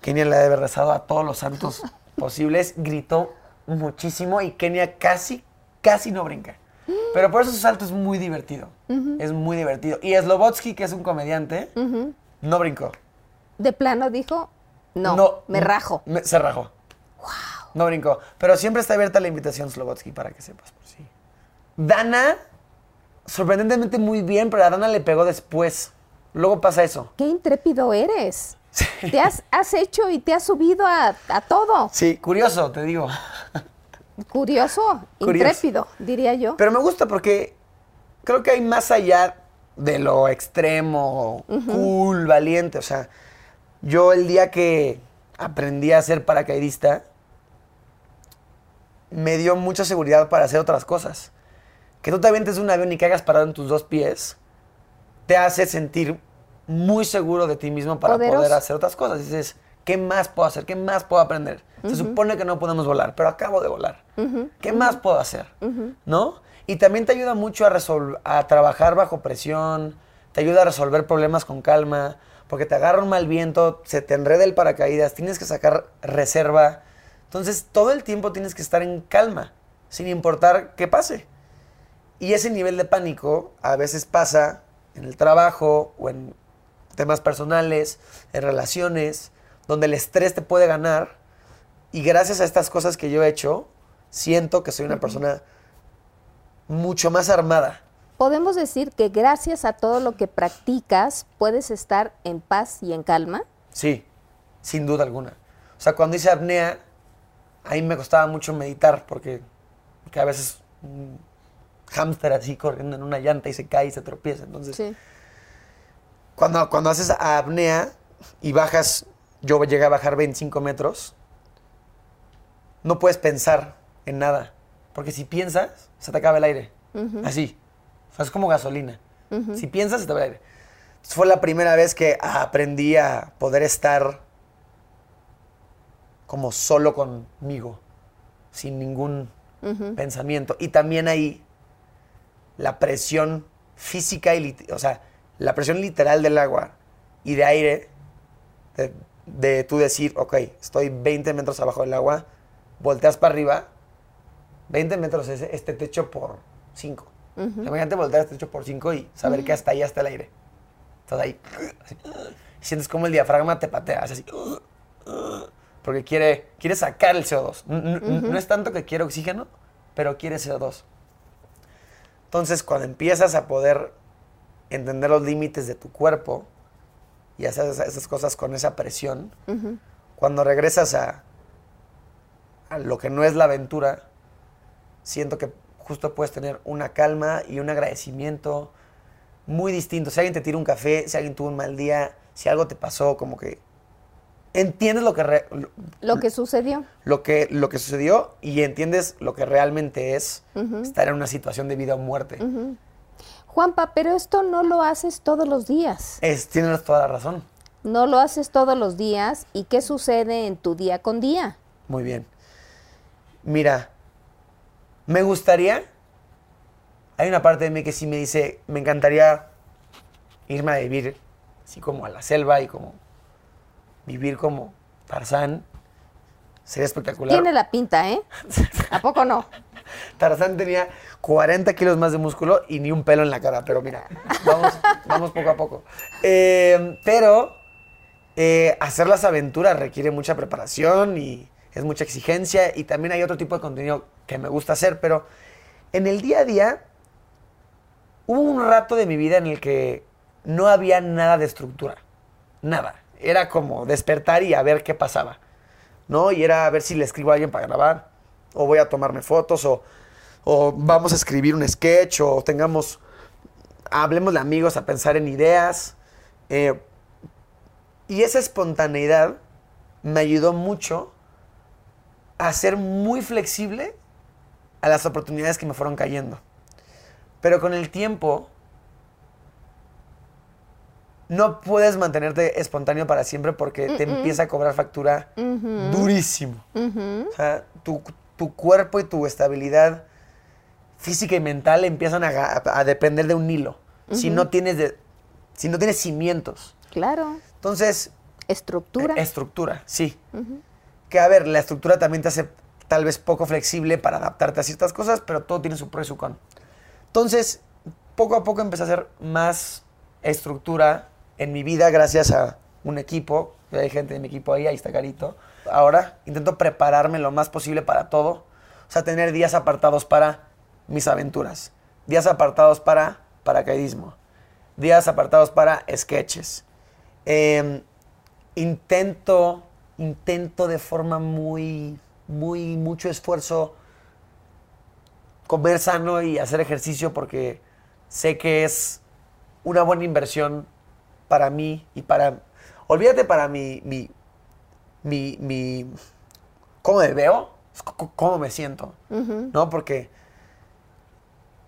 Kenia le debe rezado a todos los santos posibles. Gritó muchísimo y Kenia casi, casi no brinca. Pero por eso su salto es muy divertido. Es muy divertido. Y Slobotsky, que es un comediante, no brincó. De plano dijo, no, me rajo. me- se rajó. No brincó. Pero siempre está abierta la invitación, Slobotsky, para que sepas por sí. Dana, sorprendentemente muy bien, pero a Dana le pegó después. Luego pasa eso. Qué intrépido eres. Te has, has hecho y te has subido a, a todo. Sí, curioso, te digo. Curioso, Curioso. intrépido, diría yo. Pero me gusta porque creo que hay más allá de lo extremo, cool, valiente. O sea, yo el día que aprendí a ser paracaidista, me dio mucha seguridad para hacer otras cosas. Que tú te avientes de un avión y que hagas parado en tus dos pies, te hace sentir muy seguro de ti mismo para Poderoso. poder hacer otras cosas. Dices, ¿qué más puedo hacer? ¿Qué más puedo aprender? Se supone que no podemos volar, pero acabo de volar. ¿Qué más puedo hacer? ¿No? Y también te ayuda mucho a, a trabajar bajo presión, te ayuda a resolver problemas con calma, porque te agarra un mal viento, se te enreda el paracaídas, tienes que sacar reserva. Entonces, todo el tiempo tienes que estar en calma, sin importar qué pase. Y ese nivel de pánico a veces pasa en el trabajo o en temas personales, en relaciones, donde el estrés te puede ganar. Y gracias a estas cosas que yo he hecho, siento que soy una persona mucho más armada. Podemos decir que gracias a todo lo que practicas puedes estar en paz y en calma. Sí, sin duda alguna. O sea, cuando hice apnea, a mí me costaba mucho meditar porque, porque a veces un hámster así corriendo en una llanta y se cae y se tropieza. Entonces, Sí. cuando, cuando haces apnea y bajas, yo llegué a bajar 25 metros, no puedes pensar en nada. Porque si piensas, se te acaba el aire. Así. O sea, es como gasolina. Si piensas, se te va el aire. Entonces, fue la primera vez que aprendí a poder estar como solo conmigo, sin ningún pensamiento. Y también ahí la presión física y, o sea, la presión literal del agua y de aire, de tú decir, ok, estoy 20 metros abajo del agua, volteas para arriba, 20 metros es este techo por 5. Imagínate voltear este techo por 5 y saber que hasta ahí está el aire. Estás ahí. así, sientes como el diafragma te patea, así. Porque quiere, quiere sacar el CO2. N- n- No es tanto que quiere oxígeno, pero quiere CO2. Entonces, cuando empiezas a poder entender los límites de tu cuerpo y hacer esa- esas cosas con esa presión, cuando regresas a, a lo que no es la aventura, siento que justo puedes tener una calma y un agradecimiento muy distinto. Si alguien te tira un café, si alguien tuvo un mal día, si algo te pasó, como que entiendes lo que, re- lo, Lo que sucedió. lo que, lo que sucedió y entiendes lo que realmente es estar en una situación de vida o muerte. Juanpa, pero esto no lo haces todos los días. Es, tienes toda la razón. No lo haces todos los días. ¿Y qué sucede en tu día con día? Muy bien. Mira, me gustaría. Hay una parte de mí que sí me dice, me encantaría irme a vivir así como a la selva y como vivir como Tarzán. Sería espectacular. Tiene la pinta, ¿eh? ¿A poco no? Tarzán tenía 40 kilos más de músculo y ni un pelo en la cara, pero mira, vamos, vamos poco a poco. Eh, pero eh, hacer las aventuras requiere mucha preparación y es mucha exigencia y también hay otro tipo de contenido que me gusta hacer, pero en el día a día hubo un rato de mi vida en el que no había nada de estructura, nada. Era como despertar y a ver qué pasaba, ¿no? Y era a ver si le escribo a alguien para grabar, o voy a tomarme fotos, o, o vamos a escribir un sketch, o tengamos, hablemos de amigos a pensar en ideas. eh, y esa espontaneidad me ayudó mucho a ser muy flexible a las oportunidades que me fueron cayendo. Pero con el tiempo, no puedes mantenerte espontáneo para siempre porque te empieza a cobrar factura durísimo. O sea, tu, tu cuerpo y tu estabilidad física y mental empiezan a, depender de un hilo. Si no tienes de, si no tienes cimientos. Claro. Entonces, Estructura. eh, estructura, sí. Que a ver, la estructura también te hace tal vez poco flexible para adaptarte a ciertas cosas, pero todo tiene su pro y su con. Entonces, poco a poco empecé a hacer más estructura en mi vida gracias a un equipo. Hay gente de mi equipo ahí, ahí está Carito. Ahora intento prepararme lo más posible para todo. O sea, tener días apartados para mis aventuras. Días apartados para paracaidismo. Días apartados para sketches. Em, intento, intento de forma muy, muy, mucho esfuerzo comer sano y hacer ejercicio porque sé que es una buena inversión para mí y para, olvídate para mi, mi, mi, mi cómo me veo, cómo me siento, ¿no? Porque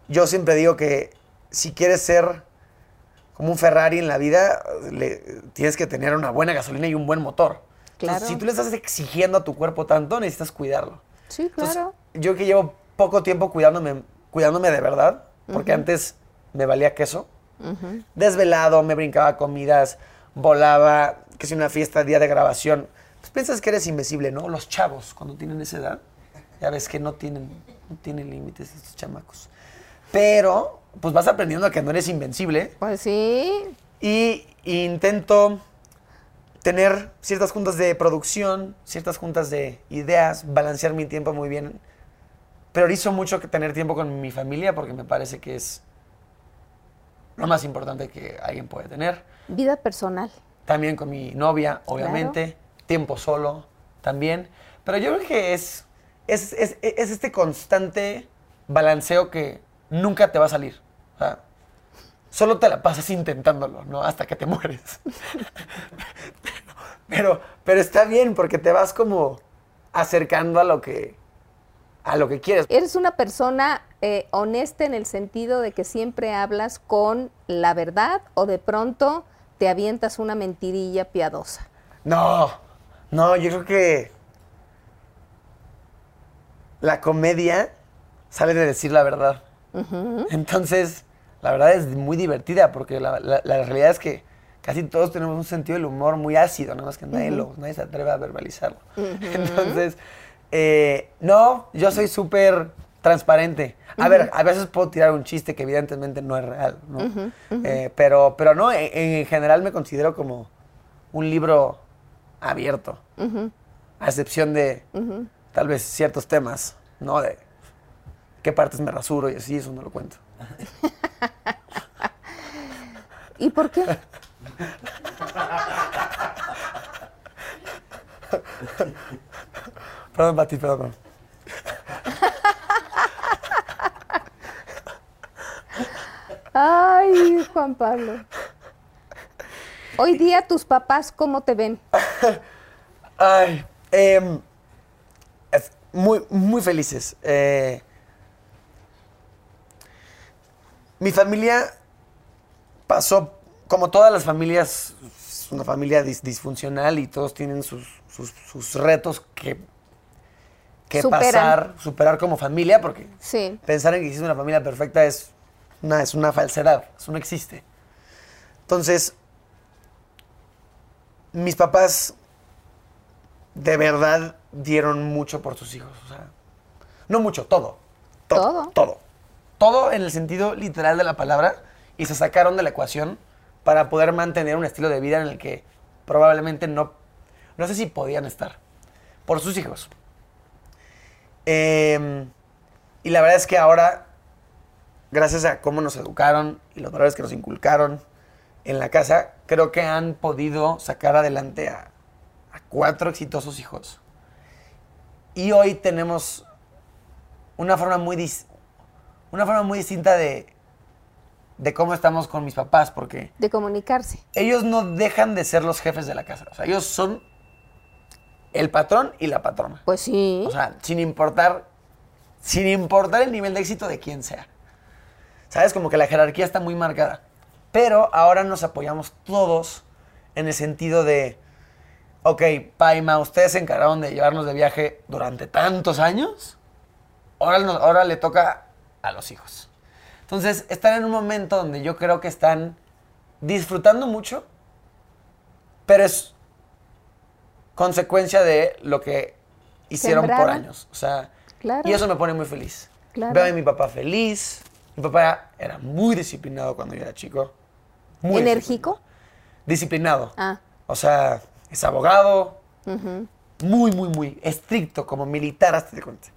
yo siempre digo que si quieres ser como un Ferrari en la vida, le- tienes que tener una buena gasolina y un buen motor. Entonces, Claro. si tú le estás exigiendo a tu cuerpo tanto, necesitas cuidarlo. Sí, Entonces, claro. yo que llevo poco tiempo cuidándome, cuidándome de verdad, porque antes me valía queso, desvelado, me brincaba comidas, volaba, que si una fiesta, día de grabación, piensas que eres invisible, ¿no? Los chavos, cuando tienen esa edad, ya ves que no tienen, no tienen límites estos chamacos. Pero, pues vas aprendiendo a que no eres invencible Pues sí. y intento tener ciertas juntas de producción, ciertas juntas de ideas, balancear mi tiempo muy bien. Priorizo mucho que tener tiempo con mi familia porque me parece que es lo más importante que alguien puede tener. Vida personal. También con mi novia, obviamente. Tiempo solo también. Pero yo creo que es, es, es- es este constante balanceo que nunca te va a salir. O sea, solo te la pasas intentándolo, ¿no? Hasta que te mueres. pero, pero está bien porque te vas como acercando a lo que, a lo que quieres. Eres una persona eh, honesta en el sentido de que siempre hablas con la verdad o de pronto te avientas una mentirilla piadosa. No, no, yo creo que la comedia sale de decir la verdad. Entonces, la verdad es muy divertida porque la, la- la realidad es que casi todos tenemos un sentido del humor muy ácido, nada más que nadie, lo- nadie se atreve a verbalizarlo. Entonces, eh, no, yo soy súper transparente. A ver, a veces puedo tirar un chiste que evidentemente no es real, ¿no? Eh, pero, pero no, en, en general me considero como un libro abierto, a excepción de tal vez ciertos temas, ¿no? De qué partes me rasuro y así, eso no lo cuento. ¿Y por qué? Perdón, Pati, perdón. Ay, Juan Pablo. Hoy día tus papás, ¿cómo te ven? Ay, em, es muy, muy felices. Eh, mi familia pasó, como todas las familias, es una familia dis- disfuncional y todos tienen sus, sus- sus retos que, que Superan. pasar, superar como familia, porque Sí. pensar en que existe una familia perfecta es una, es una falsedad, eso no existe. Entonces, mis papás de verdad dieron mucho por sus hijos. O sea, no mucho, todo. Todo. Todo. Todo en el sentido literal de la palabra y se sacaron de la ecuación para poder mantener un estilo de vida en el que probablemente no, no sé si podían estar por sus hijos. Em, y la verdad es que ahora, gracias a cómo nos educaron y los valores que nos inculcaron en la casa, creo que han podido sacar adelante a, a cuatro exitosos hijos. Y hoy tenemos una forma muy, dis- una forma muy distinta de, de cómo estamos con mis papás, porque De comunicarse. ellos no dejan de ser los jefes de la casa. O sea, ellos son el patrón y la patrona. Pues sí. O sea, sin importar, sin importar el nivel de éxito de quien sea. ¿Sabes? Como que la jerarquía está muy marcada. Pero ahora nos apoyamos todos en el sentido de, ok, Paima, ustedes se encargaron de llevarnos de viaje durante tantos años, ahora, nos- ahora le toca a los hijos. Entonces, están en un momento donde yo creo que están disfrutando mucho, pero es consecuencia de lo que hicieron por años. O sea, Claro. y eso me pone muy feliz. Claro. Veo a mi papá feliz. Mi papá era muy disciplinado cuando yo era chico. Muy ¿Enérgico? Disciplinado. Ah. O sea, es abogado. Muy, muy, muy estricto, como militar hasta de cuenta.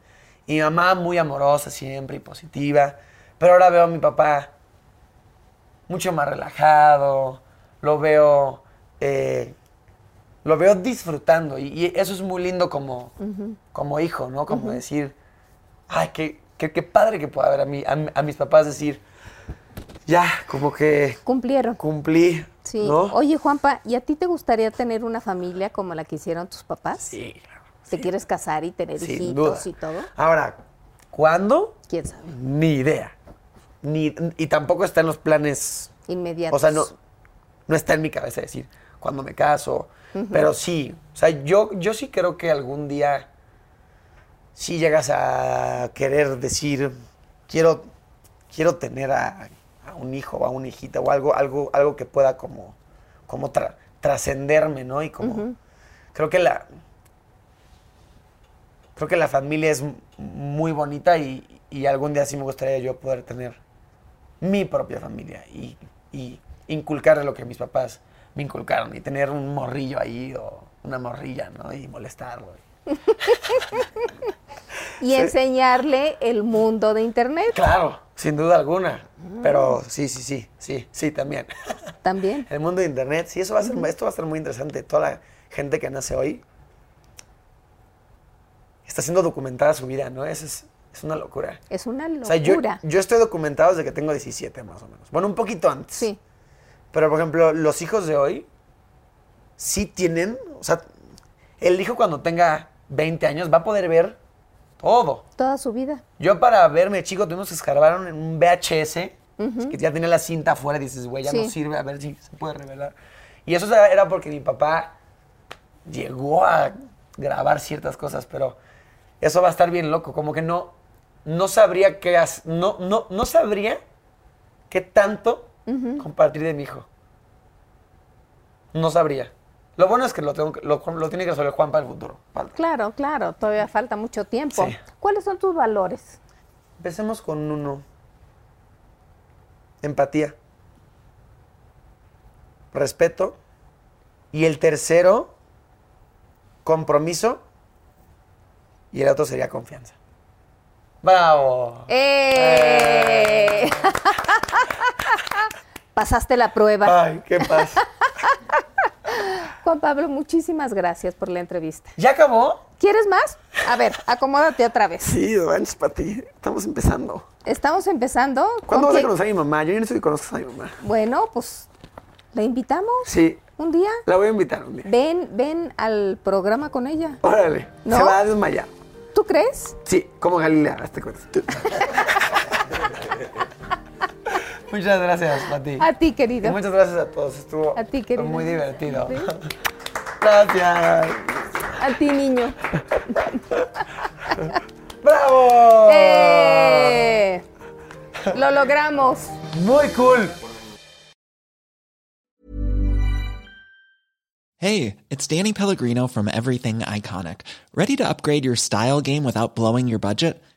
Y mi mamá muy amorosa siempre y positiva. Pero ahora veo a mi papá mucho más relajado. Lo veo, eh, lo veo disfrutando y, y eso es muy lindo como, como hijo, ¿no? Como decir, ay, qué, qué, qué padre que pueda ver a, mí, a, a mis papás decir, ya, como que Cumplieron. cumplí, Sí. ¿no? Oye, Juanpa, ¿y a ti te gustaría tener una familia como la que hicieron tus papás? Sí. ¿Te quieres casar y tener Sin hijitos duda. y todo? Ahora, ¿cuándo? ¿Quién sabe? Ni idea. Ni, y tampoco está en los planes Inmediatos. O sea, no, no está en mi cabeza decir cuando me caso. Pero sí, o sea, yo, yo sí creo que algún día sí llegas a querer decir, quiero, quiero tener a, a un hijo o a una hijita o algo, algo, algo que pueda como, como tra- trascenderme, ¿no? Y como, creo que la, creo que la familia es muy bonita y, y algún día sí me gustaría yo poder tener mi propia familia y, y inculcarle lo que mis papás me inculcaron y tener un morrillo ahí o una morrilla, ¿no? Y molestarlo. Y enseñarle el mundo de Internet Claro, sin duda alguna. Pero sí, sí, sí, sí, sí, también. también. El mundo de internet, sí, eso va a ser, esto va a ser muy interesante. Toda la gente que nace hoy está siendo documentada su vida, ¿no? Es, es, es una locura. Es una O locura. sea, yo, yo estoy documentado desde que tengo 17 más o menos. Bueno, un poquito antes. Sí. Pero, por ejemplo, los hijos de hoy sí tienen, o sea, el hijo cuando tenga 20 años va a poder ver todo. Toda su vida. Yo para verme chico tuvimos que escarbar en un VHS, que ya tenía la cinta afuera y dices, güey, ya no sirve, a ver si se puede revelar. Y eso era porque mi papá llegó a grabar ciertas cosas, pero eso va a estar bien loco, como que no, no sabría qué hacer, no, no, no sabría qué tanto compartir de mi hijo. No sabría. Lo bueno es que lo, tengo, que- lo, lo tiene que resolver Juan para el futuro. Falta. Claro, claro, todavía falta mucho tiempo. Sí. ¿Cuáles son tus valores? Empecemos con uno. Empatía. Respeto. Y el tercero, compromiso. Y el otro sería confianza. ¡Bravo! ¡Eh! Pasaste la prueba. ¡Ay, qué pasa! Juan Pablo, muchísimas gracias por la entrevista. ¿Ya acabó? ¿Quieres más? A ver, acomódate otra vez. Sí, es para ti. Estamos empezando. Estamos empezando. ¿Con ¿Cuándo vas a conocer a mi mamá? Yo no que conozcas a mi mamá. Bueno, pues, ¿la invitamos? Sí, ¿Un día? la voy a invitar un día. Ven, ven al programa con ella. Órale. ¿No? Se va a desmayar. ¿Tú crees? Sí, como Galilea, hazte cuenta. Muchas gracias, Pati. A ti, Y querido. muchas gracias a todos. Estuvo A ti, querido. muy divertido. Sí. Gracias. A ti, niño. ¡Bravo! ¡Eh! Lo logramos. Muy cool. Hey, it's Danny Pellegrino from Everything Iconic. Ready to upgrade your style game without blowing your budget?